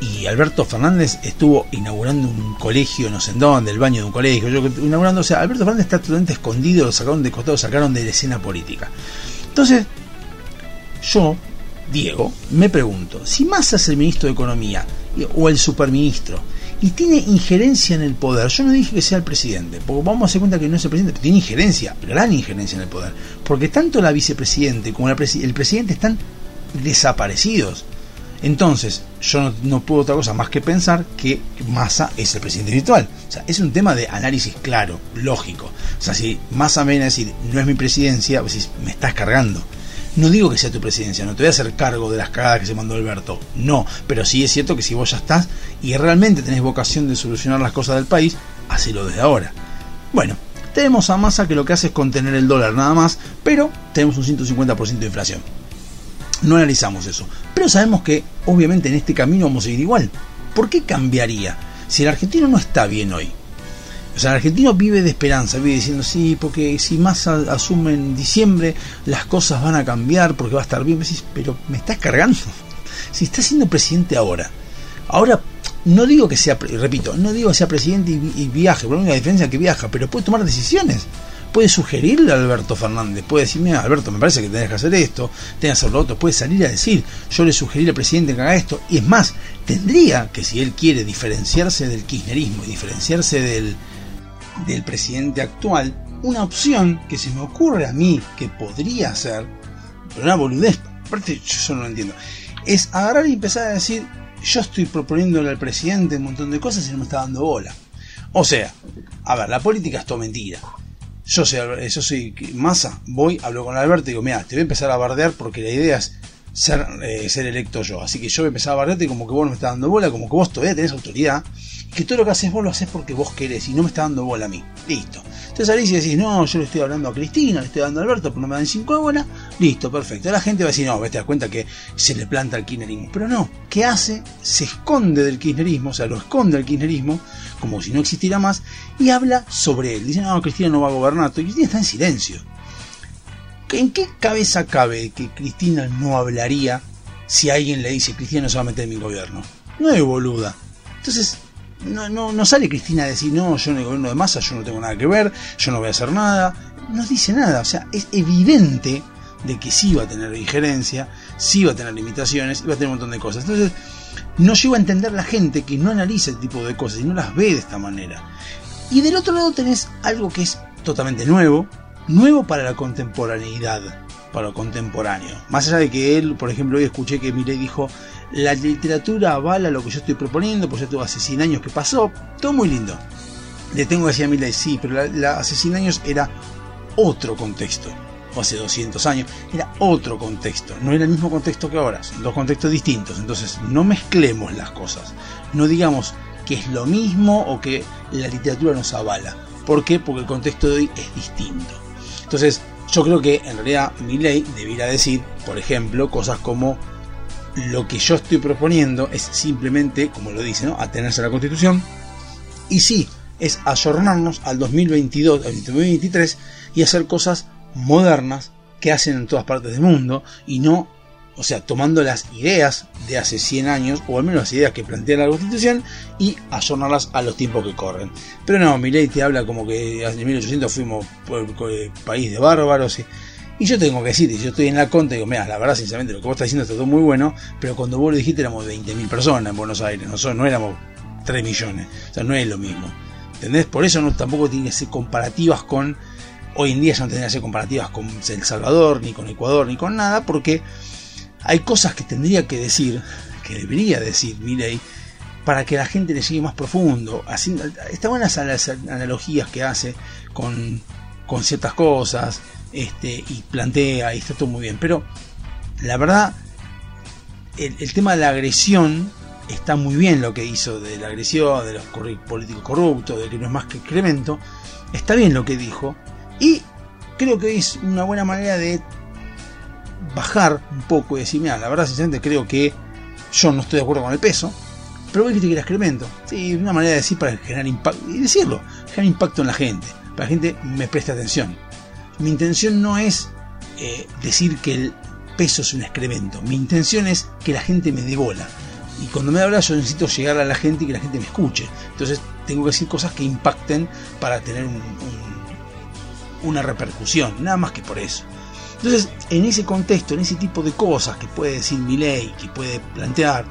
A: y Alberto Fernández estuvo inaugurando un colegio, no sé en dónde, el baño de un colegio, yo, inaugurando, o sea, Alberto Fernández está totalmente escondido, lo sacaron de costado, lo sacaron de la escena política. Entonces, yo, Diego, me pregunto, si Massa es el ministro de Economía o el superministro y tiene injerencia en el poder, yo no dije que sea el presidente, porque vamos a hacer cuenta que no es el presidente, pero tiene injerencia, gran injerencia en el poder, porque tanto la vicepresidente como la presi- el presidente están desaparecidos. Entonces, yo no, puedo otra cosa más que pensar que Massa es el presidente virtual. O sea, es un tema de análisis claro, lógico. O sea, si Massa viene a decir, no es mi presidencia, me estás cargando. No digo que sea tu presidencia, no te voy a hacer cargo de las cagadas que se mandó Alberto. No, pero sí es cierto que si vos ya estás y realmente tenés vocación de solucionar las cosas del país, hacelo desde ahora. Bueno, tenemos a Massa que lo que hace es contener el dólar nada más, pero tenemos un 150% de inflación. No analizamos eso. Pero sabemos que obviamente en este camino vamos a ir igual. ¿Por qué cambiaría? Si el argentino no está bien hoy. O sea, el argentino vive de esperanza, vive diciendo, sí, porque si Massa asume en diciembre, las cosas van a cambiar, porque va a estar bien. Pero me estás cargando. Si está siendo presidente ahora, ahora no digo que sea, repito, no digo que sea presidente y, viaje, por la única diferencia que viaja, pero puede tomar decisiones. Puede sugerirle a Alberto Fernández, puede decir, mira, Alberto, me parece que tenés que hacer esto, tenés que hacer lo otro, puede salir a decir, yo le sugerí al presidente que haga esto, y es más, tendría que si él quiere diferenciarse del kirchnerismo y diferenciarse del, del presidente actual, una opción que se me ocurre a mí que podría ser, pero una boludez, aparte yo no lo entiendo, es agarrar y empezar a decir, yo estoy proponiéndole al presidente un montón de cosas y no me está dando bola. O sea, a ver, la política es todo mentira. Yo soy, yo soy Massa, voy, hablo con Alberto y digo, mira, te voy a empezar a bardear porque la idea es ser, eh, ser electo yo. Así que yo voy a empezar a bardearte como que vos no me estás dando bola, como que vos todavía tenés autoridad, que todo lo que haces vos lo haces porque vos querés y no me está dando bola a mí. Listo. Entonces salís y decís, no, yo le estoy hablando a Cristina, le estoy dando a Alberto, pero no me dan cinco de bola. Listo, perfecto. La gente va a decir, no, te das cuenta que se le planta el kirchnerismo. Pero no, ¿qué hace? Se esconde del kirchnerismo, o sea, lo esconde el kirchnerismo, como si no existiera más, y habla sobre él. Dice, no, Cristina no va a gobernar, y Cristina está en silencio. ¿En qué cabeza cabe que Cristina no hablaría si alguien le dice Cristina no se va a meter en mi gobierno? No es boluda. Entonces, no, no, no sale Cristina a decir, no, yo en el gobierno de masa yo no tengo nada que ver, yo no voy a hacer nada. No dice nada, o sea, es evidente de que sí va a tener injerencia, sí va a tener limitaciones, va a tener un montón de cosas. Entonces, no llego a entender la gente que no analiza este tipo de cosas y no las ve de esta manera. Y del otro lado tenés algo que es totalmente nuevo, nuevo para la contemporaneidad, para lo contemporáneo. Más allá de que él, por ejemplo, hoy escuché que Milei dijo, la literatura avala lo que yo estoy proponiendo, pues ya tuvo hace 100 años que pasó, todo muy lindo. Le tengo que decir a Milei, sí, pero la, la- hace 100 años era otro contexto. O hace 200 años, era otro contexto. No era el mismo contexto que ahora, son dos contextos distintos. Entonces, no mezclemos las cosas. No digamos que es lo mismo o que la literatura nos avala. ¿Por qué? Porque el contexto de hoy es distinto. Entonces, yo creo que en realidad Milley debiera decir, por ejemplo, cosas como lo que yo estoy proponiendo es simplemente, como lo dice, ¿no? atenerse a la Constitución. Y sí, es ayornarnos al 2022, al 2023 y hacer cosas modernas que hacen en todas partes del mundo y no, o sea, tomando las ideas de hace 100 años, o al menos las ideas que plantea la Constitución, y ayornarlas a los tiempos que corren. Pero no, Milei te habla como que en 1800 fuimos eh, país de bárbaros. Y, y yo tengo que decirte, yo estoy en la conta digo, mira, la verdad, sinceramente, lo que vos estás diciendo está todo muy bueno, pero cuando vos lo dijiste éramos 20.000 personas en Buenos Aires, nosotros no éramos 3 millones, o sea, no es lo mismo. ¿Entendés? Por eso no, tampoco tiene que ser comparativas con. Hoy en día ya no tendría que ser comparativas con El Salvador, ni con Ecuador, ni con nada, porque hay cosas que tendría que decir, que debería decir Milei, para que la gente le llegue más profundo. Así, está buenas las analogías que hace con, con ciertas cosas, este, y plantea, y está todo muy bien. Pero la verdad, el, tema de la agresión está muy bien lo que hizo de la agresión, de los políticos corruptos, de que no es más que excremento. Está bien lo que dijo. Y creo que es una buena manera de bajar un poco y decir, mira, la verdad, sinceramente creo que yo no estoy de acuerdo con el peso, pero voy a criticar el excremento. Sí, una manera de decir para generar impacto, y decirlo, generar impacto en la gente, para que la gente me preste atención. Mi intención no es eh, decir que el peso es un excremento, mi intención es que la gente me dé bola. Y cuando me habla yo necesito llegar a la gente y que la gente me escuche. Entonces tengo que decir cosas que impacten para tener un- un- una repercusión, nada más que por eso. Entonces, en ese contexto, en ese tipo de cosas que puede decir Milei, que puede plantear,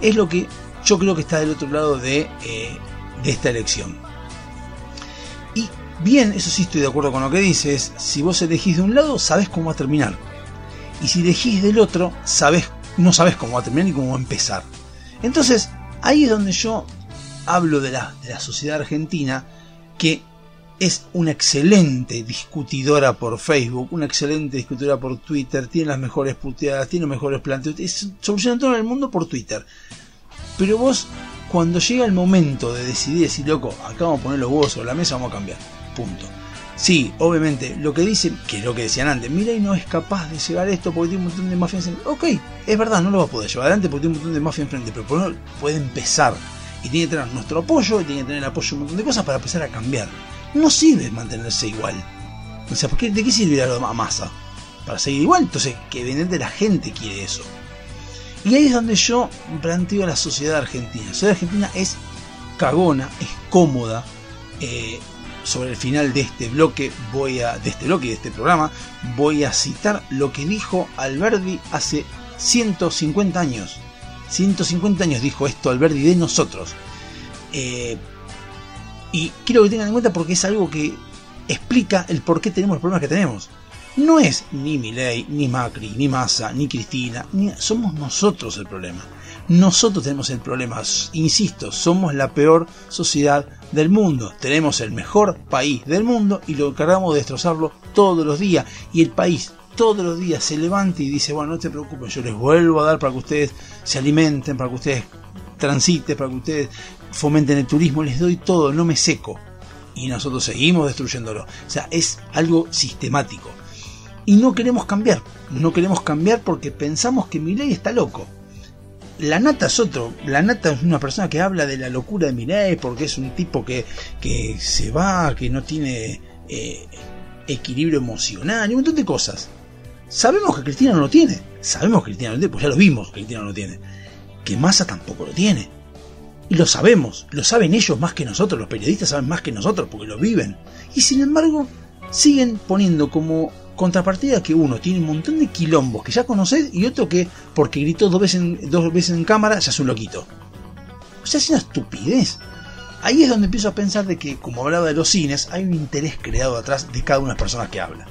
A: es lo que yo creo que está del otro lado de, eh, de esta elección. Bien, eso sí estoy de acuerdo con lo que dices, si vos elegís de un lado, sabés cómo va a terminar. Y si elegís del otro, sabés, no sabés cómo va a terminar ni cómo va a empezar. Entonces, ahí es donde yo hablo de la, de la sociedad argentina, que es una excelente discutidora por Facebook, una excelente discutidora por Twitter, tiene las mejores puteadas, tiene los mejores planteos, soluciona todo el mundo por Twitter. Pero vos, cuando llega el momento de decidir, decir, loco, acá vamos a poner los huevos sobre la mesa, vamos a cambiar. Punto. Sí, obviamente, lo que dicen, que es lo que decían antes, Milei no es capaz de llegar a esto porque tiene un montón de mafias en... Ok, es verdad, no lo va a poder llevar adelante porque tiene un montón de mafias enfrente, pero por lo menos puede empezar. Y tiene que tener nuestro apoyo, y tiene que tener apoyo de un montón de cosas para empezar a cambiar. No sirve mantenerse igual. O sea, ¿por qué- ¿de qué sirve a masa? Para seguir igual, entonces, que evidentemente la gente quiere eso. Y ahí es donde yo planteo a la sociedad argentina. La sociedad argentina es cagona, es cómoda. Eh, sobre el final de este bloque voy a. de este bloque de este programa, voy a citar lo que dijo Alberdi hace 150 años. 150 años dijo esto Alberdi de nosotros. Eh, y quiero que tengan en cuenta porque es algo que explica el por qué tenemos los problemas que tenemos. No es ni Milei, ni Macri, ni Massa, ni Cristina, somos nosotros el problema. Nosotros tenemos el problema, insisto, somos la peor sociedad del mundo. Tenemos el mejor país del mundo y lo encargamos de destrozarlo todos los días. Y el país todos los días se levanta y dice, bueno, no te preocupes, yo les vuelvo a dar para que ustedes se alimenten, para que ustedes transiten, para que ustedes fomenten el turismo, les doy todo, no me seco. Y nosotros seguimos destruyéndolo. O sea, es algo sistemático. Y no queremos cambiar. No queremos cambiar porque pensamos que Milei está loco. La Nata es otro. La Nata es una persona que habla de la locura de Milei porque es un tipo que, que se va, que no tiene eh, equilibrio emocional y un montón de cosas. Sabemos que Cristina no lo tiene. Sabemos que Cristina no lo tiene, pues ya lo vimos que Cristina no lo tiene. Que Massa tampoco lo tiene. Y lo sabemos, lo saben ellos más que nosotros, los periodistas saben más que nosotros porque lo viven. Y sin embargo, siguen poniendo como contrapartida que uno tiene un montón de quilombos que ya conoces y otro que porque gritó dos veces en, dos veces en cámara ya es un loquito. O sea, es una estupidez. Ahí es donde empiezo a pensar de que, como hablaba de los cines, hay un interés creado atrás de cada una de las personas que habla.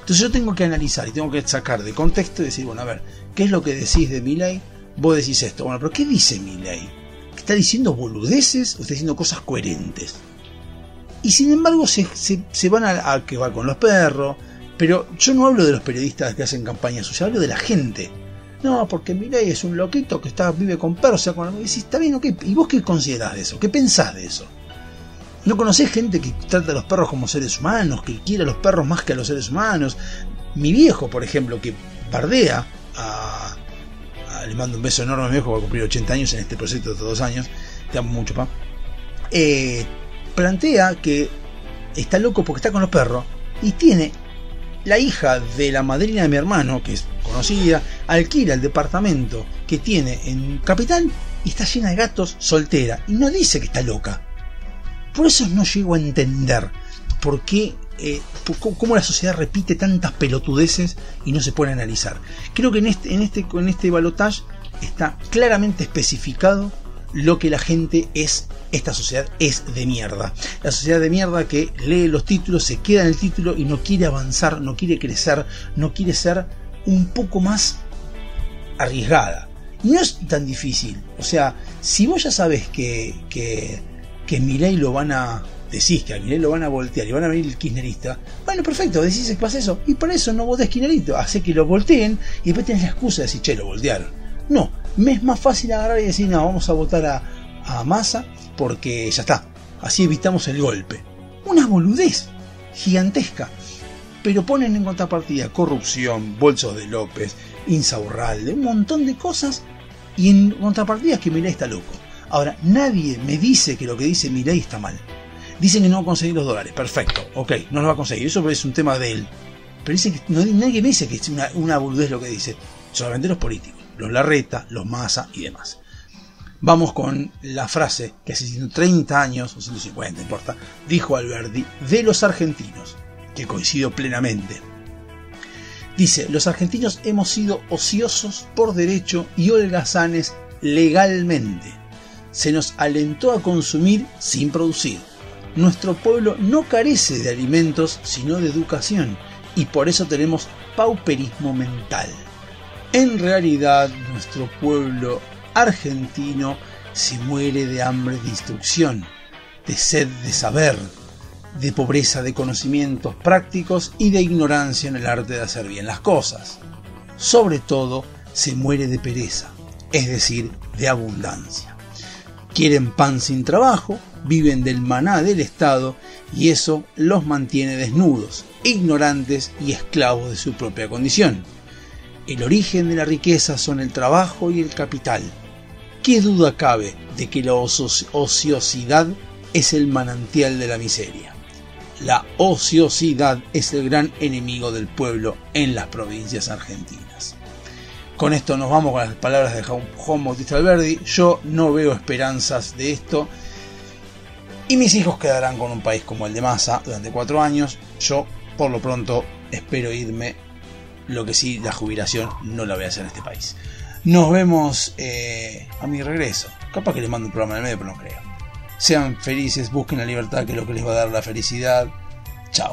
A: Entonces yo tengo que analizar y tengo que sacar de contexto y decir, bueno, a ver, ¿qué es lo que decís de Milei? Vos decís esto. Bueno, pero ¿qué dice Milei? ¿Está diciendo boludeces o está diciendo cosas coherentes? Y sin embargo se, se- van a que va con los perros, pero yo no hablo de los periodistas que hacen campaña suya, hablo de la gente. No, porque Milei es un loquito que está, vive con sea, con... Y decís, está bien, ok, ¿y vos qué considerás de eso? ¿Qué pensás de eso? ¿No conocés gente que trata a los perros como seres humanos, que quiere a los perros más que a los seres humanos? Mi viejo, por ejemplo, que bardea le mando un beso enorme a mi viejo, va a cumplir 80 años en este proyecto de dos años. Te amo mucho, pa. Eh, plantea que está loco porque está con los perros y tiene la hija de la madrina de mi hermano, que es conocida, alquila el departamento que tiene en Capital y está llena de gatos soltera. Y no dice que está loca. Por eso no llego a entender por qué, eh, cómo, la sociedad repite tantas pelotudeces y no se a analizar. Creo que en este, en este, en este balotage está claramente especificado lo que la gente es, esta sociedad es de mierda. La sociedad de mierda que lee los títulos, se queda en el título y no quiere avanzar, no quiere crecer, no quiere ser un poco más arriesgada. Y no es tan difícil. O sea, si vos ya sabes que, que, que Milei lo van a. Decís que a lo van a voltear y van a venir el kirchnerista. Bueno, perfecto, decís que pasa eso. Y por eso no votés kirchnerito. Hace que lo volteen y después tenés la excusa de decir, che, lo voltearon. No, me es más fácil agarrar y decir, no, vamos a votar a, a Massa porque ya está, así evitamos el golpe. Una boludez gigantesca. Pero ponen en contrapartida corrupción, bolsos de López, Insaurralde, un montón de cosas. Y en contrapartida es que Milei está loco. Ahora, nadie me dice que lo que dice Milei está mal. Dicen que no va a conseguir los dólares. Perfecto, ok, no los va a conseguir. Eso es un tema de él. Pero dicen que no, nadie me dice que es una, una boludez lo que dice. Solamente los políticos. Los Larreta, los Massa y demás. Vamos con la frase que hace 130 años, o 150, no importa, dijo Alberti de los argentinos, que coincido plenamente. Dice, los argentinos hemos sido ociosos por derecho y holgazanes legalmente. Se nos alentó a consumir sin producir. Nuestro pueblo no carece de alimentos, sino de educación, y por eso tenemos pauperismo mental. En realidad, nuestro pueblo argentino se muere de hambre de instrucción, de sed de saber, de pobreza de conocimientos prácticos y de ignorancia en el arte de hacer bien las cosas. Sobre todo, se muere de pereza, es decir, de abundancia. Quieren pan sin trabajo, viven del maná del Estado y eso los mantiene desnudos, ignorantes y esclavos de su propia condición. El origen de la riqueza son el trabajo y el capital. ¿Qué duda cabe de que la ocio- ociosidad es el manantial de la miseria? La ociosidad es el gran enemigo del pueblo en las provincias argentinas. Con esto nos vamos con las palabras de Juan Bautista Alberdi. Yo no veo esperanzas de esto. Y mis hijos quedarán con un país como el de Massa durante cuatro años. Yo, por lo pronto, espero irme. Lo que sí, la jubilación no la voy a hacer en este país. Nos vemos eh, a mi regreso. Capaz que les mando un programa en el medio, pero no creo. Sean felices, busquen la libertad, que es lo que les va a dar la felicidad. Chao.